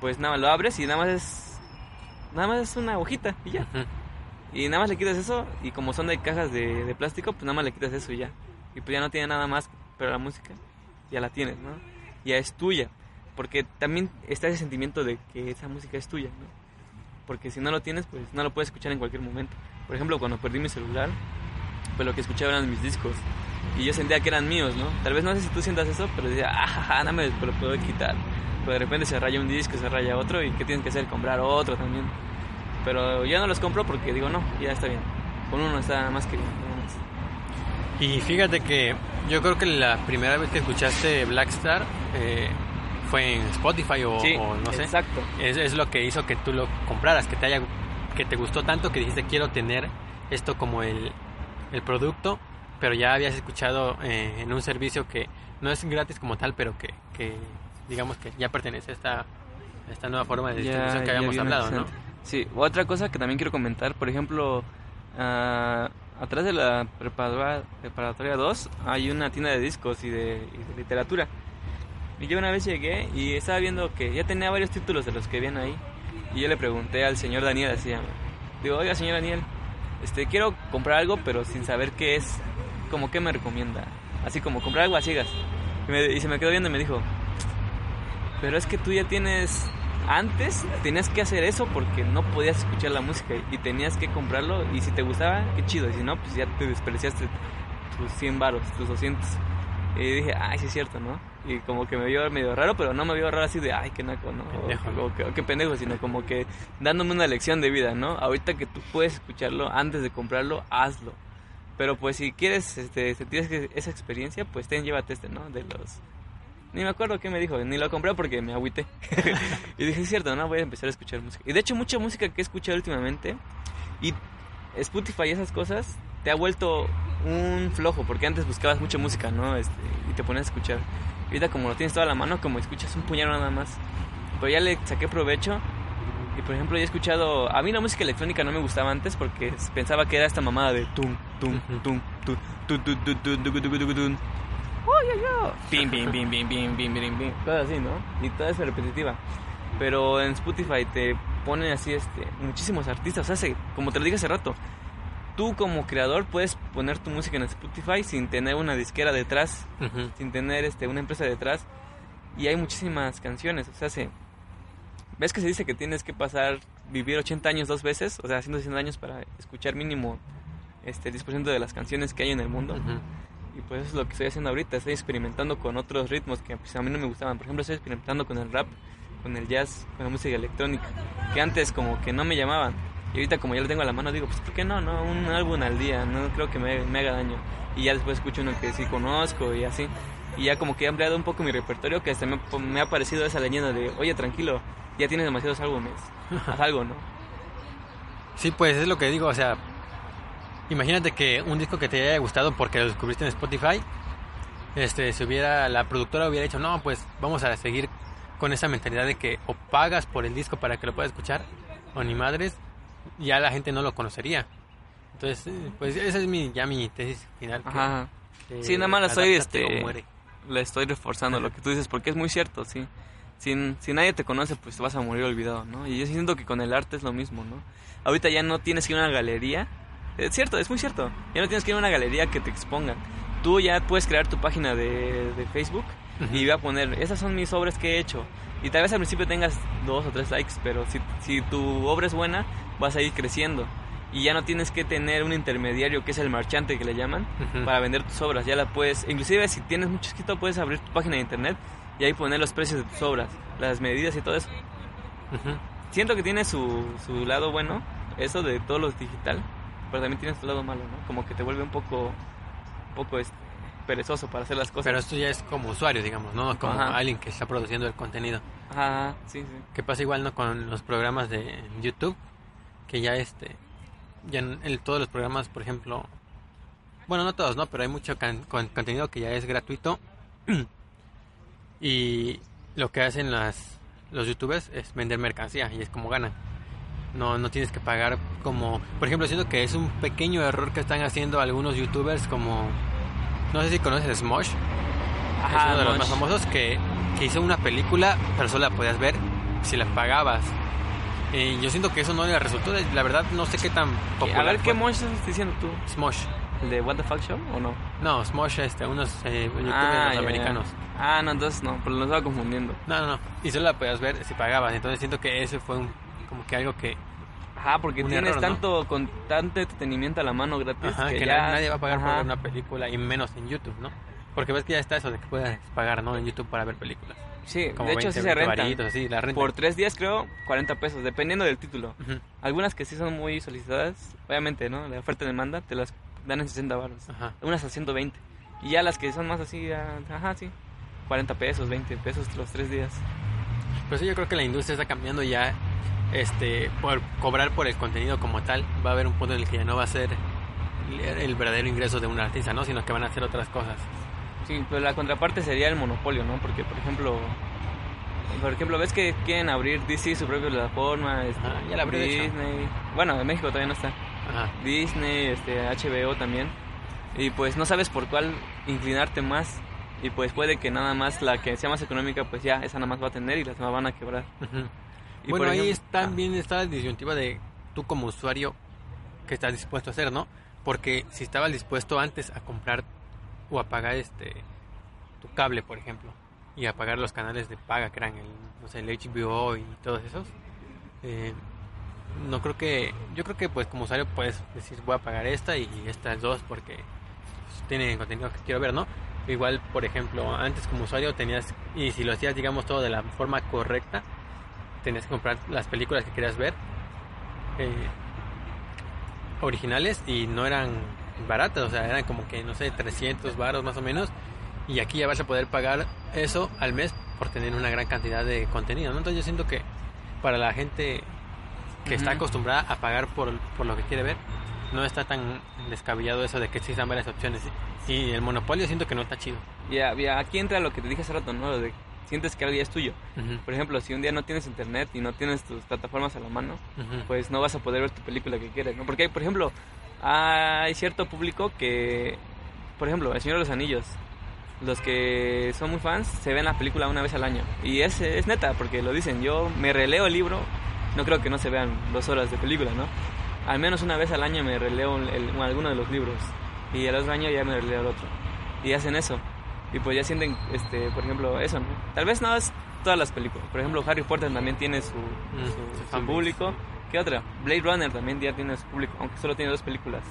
pues nada más lo abres y nada más es. Nada más es una hojita y ya. Y nada más le quitas eso, y como son de cajas de, de plástico, pues nada más le quitas eso y ya. Y pues ya no tiene nada más, pero la música ya la tienes, ¿no? Ya es tuya. Porque también está ese sentimiento de que esa música es tuya, ¿no? porque si no lo tienes, pues no lo puedes escuchar en cualquier momento. Por ejemplo, cuando perdí mi celular, pues lo que escuchaba eran mis discos. Y yo sentía que eran míos, ¿no? Tal vez no sé si tú sientas eso, pero decía, ah, no me lo puedo quitar. Pero de repente se raya un disco, se raya otro, y ¿qué tienes que hacer? Comprar otro también. Pero ya no los compro porque digo, no, ya está bien. Con uno está más que bien. Y fíjate que yo creo que la primera vez que escuchaste Blackstar eh, fue en Spotify o, no sé. Exacto. Es, es, lo que hizo que tú lo compraras, que te haya, que te gustó tanto que dijiste quiero tener esto como el, el producto, pero ya habías escuchado eh, en un servicio que no es gratis como tal, pero que, que digamos que ya pertenece a esta, esta nueva forma de distribución que habíamos hablado, ¿no? Sí, otra cosa que también quiero comentar, por ejemplo, uh, atrás de la preparatoria, 2 hay una tienda de discos y de, literatura. Y yo una vez llegué y estaba viendo que ya tenía varios títulos de los que vienen ahí. Y yo le pregunté al señor Daniel, así Digo, oiga, señor Daniel, este, quiero comprar algo, pero sin saber qué es. Como qué me recomienda. Así como comprar algo a ciegas. Y, y se me quedó viendo y me dijo, pero es que tú ya tienes antes tenías que hacer eso porque no podías escuchar la música y tenías que comprarlo y si te gustaba, qué chido, y si no, pues ya te desperdiciaste tus 100 baros, tus 200. Y dije, ay, sí es cierto, ¿no? Y como que me vio medio raro, pero no me vio raro así de, ay, qué naco, ¿no? O, qué pendejo, sino como que dándome una lección de vida, ¿no? Ahorita que tú puedes escucharlo antes de comprarlo, hazlo. Pero pues si quieres, este, tienes esa experiencia, pues ten, llévate este, ¿no? De los ni me acuerdo qué me dijo, ni lo compré porque me agüité. [laughs] y dije, es cierto, no, voy a empezar a escuchar música. Y de hecho, mucha música que he escuchado últimamente, y Spotify y esas cosas, te ha vuelto un flojo, porque antes buscabas mucha música, ¿no? Este, y te ponías a escuchar. Y ahorita como lo tienes toda la mano, como escuchas un puñado nada más. Pero ya le saqué provecho. Y por ejemplo, ya he escuchado. A mí la música electrónica no me gustaba antes porque pensaba que era esta mamada de tum, tum, tum, tum, tum, tum, tum, tum, tum, tum, Pim, pim, pim, pim, pim, pim, pim, pim. Todo así, ¿no? Y toda es repetitiva. Pero en Spotify te ponen así este, muchísimos artistas. O sea, como te lo dije hace rato, tú como creador puedes poner tu música en Spotify sin tener una disquera detrás, sin tener este, una empresa detrás. Y hay muchísimas canciones. O sea, se, ¿ves que se dice que tienes que pasar, vivir 80 años dos veces? O sea, haciendo 100 años para escuchar mínimo este 10% de las canciones que hay en el mundo. Y pues eso es lo que estoy haciendo ahorita. Estoy experimentando con otros ritmos que pues, a mí no me gustaban. Por ejemplo, estoy experimentando con el rap, con el jazz, con la música electrónica. Que antes como que no me llamaban. Y ahorita como ya lo tengo a la mano digo, pues ¿por qué no? no Un álbum al día, no creo que me, me haga daño. Y ya después escucho uno que sí conozco y así. Y ya como que he ampliado un poco mi repertorio que hasta me, me ha parecido esa leyenda de, oye, tranquilo, ya tienes demasiados álbumes, [laughs] haz algo, ¿no? Sí, pues es lo que digo, o sea, Imagínate que un disco que te haya gustado porque lo descubriste en Spotify, este, si hubiera, la productora hubiera dicho, no, pues vamos a seguir con esa mentalidad de que o pagas por el disco para que lo puedas escuchar, o ni madres, ya la gente no lo conocería. Entonces, eh, pues esa es mi, ya mi tesis final. Ajá. sí, nada más la estoy, este, la estoy reforzando lo que tú dices, porque es muy cierto, sí. Si, si nadie te conoce, pues vas a morir olvidado, ¿no? Y yo siento que con el arte es lo mismo, ¿no? Ahorita ya no tienes que ir a una galería es cierto, es muy cierto. Ya no tienes que ir a una galería que te exponga. Tú ya puedes crear tu página de, Facebook y voy a poner, esas son mis obras que he hecho. Y tal vez al principio tengas dos o tres likes, pero si, si tu obra es buena, vas a ir creciendo. Y ya no tienes que tener un intermediario que es el marchante que le llaman para vender tus obras. Ya la puedes, inclusive si tienes mucho escrito, puedes abrir tu página de internet y ahí poner los precios de tus obras, las medidas y todo eso. Siento que tiene su, su lado bueno, eso de todo lo digital pero también tienes tu lado malo, ¿no? Como que te vuelve un poco, un poco este, perezoso para hacer las cosas. Pero esto ya es como usuario, digamos, ¿no? Como alguien que está produciendo el contenido. Ajá, sí, sí. Que pasa igual, ¿no? Con los programas de YouTube, que ya este, ya en el, todos los programas, por ejemplo, bueno, no todos, ¿no? Pero hay mucho contenido que ya es gratuito [clears throat] y lo que hacen las, los youtubers es vender mercancía y es como ganan no, no tienes que pagar como, por ejemplo, siento que es un pequeño error que están haciendo algunos youtubers como, no sé si conoces Smosh, es uno de los más famosos que, que hizo una película, pero solo la podías ver si la pagabas. Y yo siento que eso no le resultó, la verdad no sé qué tan popular. A ver, ¿qué Mosh estás diciendo tú? Smosh. ¿El de What the Fuck Show o no? No, Smosh, este, unos eh, youtubers ah, americanos. Ah, no, entonces no, pero lo estaba confundiendo. No, no, no. Y solo la podías ver si pagabas. Entonces siento que ese fue un como que algo que Ajá, porque tienes error, ¿no? tanto con tanto entretenimiento a la mano gratis Ajá, que, que, ya nadie va a pagar por ajá. ver una película y menos en YouTube, ¿no? Porque ves que ya está eso de que puedes pagar, ¿no? En YouTube para ver películas. Sí, Como de hecho 20, sí se 20 renta. varitos, así, la renta. Por tres días creo 40 pesos, dependiendo del título. Algunas que sí son muy solicitadas, obviamente, ¿no? La oferta y demanda te las dan en 60 baros. Ajá. Unas a 120. Y ya las que son más así, ah, ajá, sí. 40 pesos, 20 pesos los tres días. Pues sí, yo creo que la industria está cambiando ya, este, por cobrar por el contenido como tal. Va a haber un punto en el que ya no va a ser el verdadero ingreso de un artista, ¿no? Sino que van a hacer otras cosas. Sí, pero la contraparte sería el monopolio, ¿no? Porque, por ejemplo, por ejemplo, ves que quieren abrir DC su propia plataforma, este, Ajá, ya la abrió. Disney. Bueno, en México todavía no está. Ajá. Disney, este, HBO también. Y pues no sabes por cuál inclinarte más. Y pues puede que nada más la que sea más económica, pues ya esa nada más va a tener y las demás van a quebrar. Y bueno, ahí ejemplo- ah. también está la disyuntiva de tú como usuario que estás dispuesto a hacer, ¿no? Porque si estabas dispuesto antes a comprar o a pagar este tu cable, por ejemplo, y a pagar los canales de paga que eran el, no sé, el HBO y todos esos, eh, no creo que, yo creo que pues como usuario puedes decir voy a pagar esta y estas dos porque pues, tienen contenido que quiero ver, ¿no? Igual, por ejemplo, antes como usuario tenías, y si lo hacías, digamos, todo de la forma correcta, tenías que comprar las películas que querías ver eh, originales y no eran baratas, o sea, eran como que, no sé, 300 baros más o menos. Y aquí ya vas a poder pagar eso al mes por tener una gran cantidad de contenido, ¿no? Entonces yo siento que para la gente que está acostumbrada a pagar por, por lo que quiere ver, no está tan descabellado eso de que existan varias opciones. Y el monopolio siento que no está chido. Ya, aquí entra lo que te dije hace rato, ¿no? Lo de sientes que algo ya es tuyo. Por ejemplo, si un día no tienes internet y no tienes tus plataformas a la mano, pues no vas a poder ver tu película que quieres, ¿no? Porque hay, por ejemplo, hay cierto público que, por ejemplo, El Señor de los Anillos, los que son muy fans se ven la película una vez al año. Y es, es neta, porque lo dicen, yo me releo el libro, no creo que no se vean dos horas de película, ¿no? Al menos una vez al año me releo el- alguno de los libros y el otro año ya me releo el otro. Y hacen eso. Y pues ya sienten, este, por ejemplo, eso, ¿no? Tal vez no es todas las películas. Por ejemplo, Harry Potter también tiene su, Mm, su- su público. ¿Qué otra? Blade Runner también ya tiene su público, aunque solo tiene dos películas.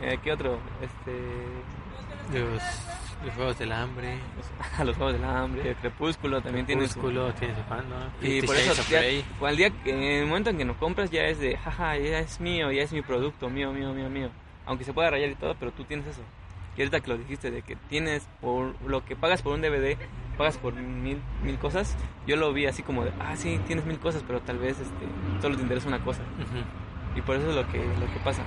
Eh, ¿Qué otro? Este, Los, los Juegos del Hambre, los, [laughs] los Juegos del Hambre, Crepúsculo también tiene su... Crepúsculo tiene su fan, ¿no? Y por eso, ya, al día, en el momento en que lo compras ya es de, jaja, ya es mío, ya es mi producto, mío, mío, mío, mío. Aunque se pueda rayar y todo, pero tú tienes eso. Y ahorita que lo dijiste de que tienes, por lo que pagas por un DVD, pagas por mil, mil cosas, yo lo vi así como de, ah, sí, tienes mil cosas, pero tal vez este, solo te interesa una cosa. Ujú. Y por eso es lo que, lo que pasa.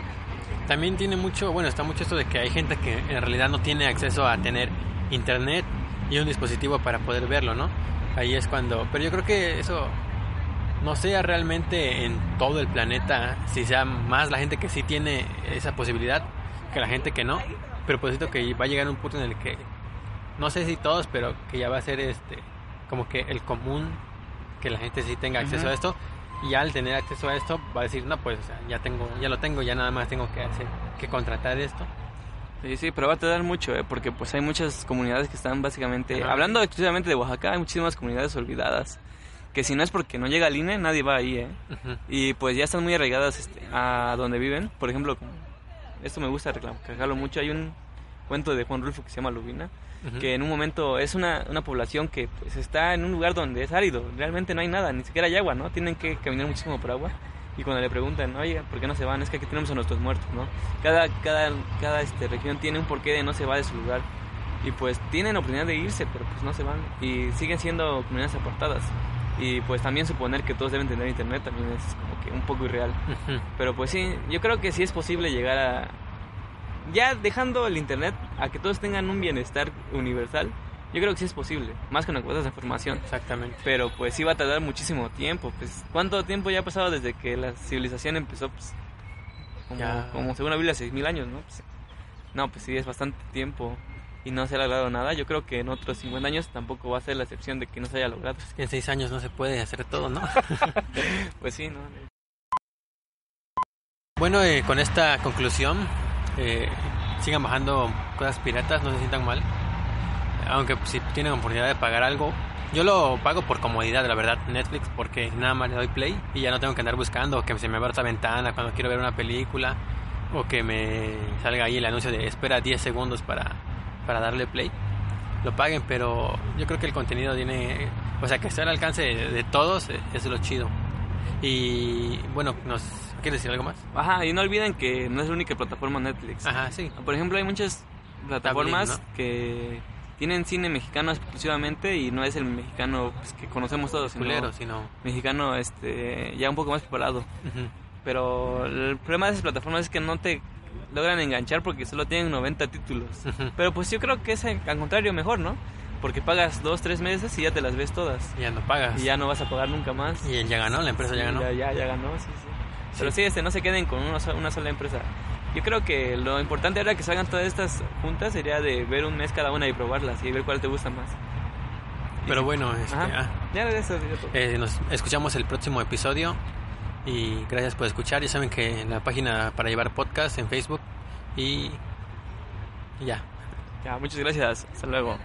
También tiene mucho, bueno, está mucho esto de que hay gente que en realidad no tiene acceso a tener internet y un dispositivo para poder verlo, ¿no? Ahí es cuando, pero yo creo que eso no sea realmente en todo el planeta, si sea más la gente que sí tiene esa posibilidad que la gente que no, pero pues siento que va a llegar un punto en el que no sé si todos, pero que ya va a ser este como que el común que la gente sí tenga acceso a esto y al tener acceso a esto va a decir, no, pues o sea, ya tengo ya lo tengo, ya nada más tengo que hacer que contratar esto. Sí, sí, pero va a tardar mucho, ¿eh? porque pues hay muchas comunidades que están básicamente, Ajá. hablando exclusivamente de Oaxaca, hay muchísimas comunidades olvidadas, que si no es porque no llega al INE, nadie va ahí, ¿eh? Y pues ya están muy arraigadas este, a donde viven, por ejemplo, esto me gusta recalcarlo mucho, hay un cuento de Juan Rulfo que se llama Lubina, que en un momento es una, una población que pues está en un lugar donde es árido, realmente no hay nada, ni siquiera hay agua, ¿no? Tienen que caminar muchísimo por agua. Y cuando le preguntan, oye, ¿por qué no se van? Es que aquí tenemos a nuestros muertos, ¿no? Cada, cada, cada este, región tiene un porqué de no se va de su lugar. Y pues tienen oportunidad de irse, pero pues no se van. Y siguen siendo comunidades apartadas. Y pues también suponer que todos deben tener internet también es como que un poco irreal. Pero pues sí, yo creo que sí es posible llegar a... Ya dejando el internet a que todos tengan un bienestar universal, yo creo que sí es posible, más con las cosas de formación. Exactamente. Pero pues sí va a tardar muchísimo tiempo. Pues, ¿Cuánto tiempo ya ha pasado desde que la civilización empezó? Pues, como, Ya. como según la Biblia, 6.000 años, ¿no? Pues, no, pues sí, es bastante tiempo y no se ha logrado nada. Yo creo que en otros 50 años tampoco va a ser la excepción de que no se haya logrado. En seis años no se puede hacer todo, ¿no? [laughs] Pues sí, ¿no? Bueno, eh, con esta conclusión, eh, sigan bajando cosas piratas, no se sientan mal. Aunque pues, si tienen oportunidad de pagar algo, Yo lo pago por comodidad, la verdad, Netflix, porque nada más le doy play y ya no tengo que andar buscando que se me abra esta ventana cuando quiero ver una película o que me salga ahí el anuncio de espera 10 segundos para, para darle play. Lo paguen, pero yo creo que el contenido tiene, o sea, que esté al alcance de, de todos, eh, es lo chido. Y bueno, nos, ¿quieres decir algo más? Ajá, y no olviden que no es la única plataforma Netflix. Ajá, sí. Por ejemplo, hay muchas plataformas Tablin, ¿no? que tienen cine mexicano exclusivamente y no es el mexicano pues, que conocemos todos, sino Culero, sino. mexicano este ya un poco más preparado. Ujú. Pero el problema de esas plataformas es que no te logran enganchar porque solo tienen 90 títulos. Pero pues yo creo que es al contrario mejor, ¿no? Porque pagas dos, tres meses y ya te las ves todas. Ya no pagas. Y ya no vas a pagar nunca más. Y él ya ganó, la empresa ya ganó. Ya, ya, ya ganó, sí, sí. Pero sí, este, no se queden con una, so- una sola empresa. Yo creo que lo importante ahora que salgan todas estas juntas sería de ver un mes cada una y probarlas y ver cuál te gusta más. Y Pero bueno, este, ah, Ya, eso sería todo. eh, nos escuchamos el próximo episodio y gracias por escuchar. Ya saben que en la página para llevar podcast en Facebook y y ya. Ya, muchas gracias. Hasta luego.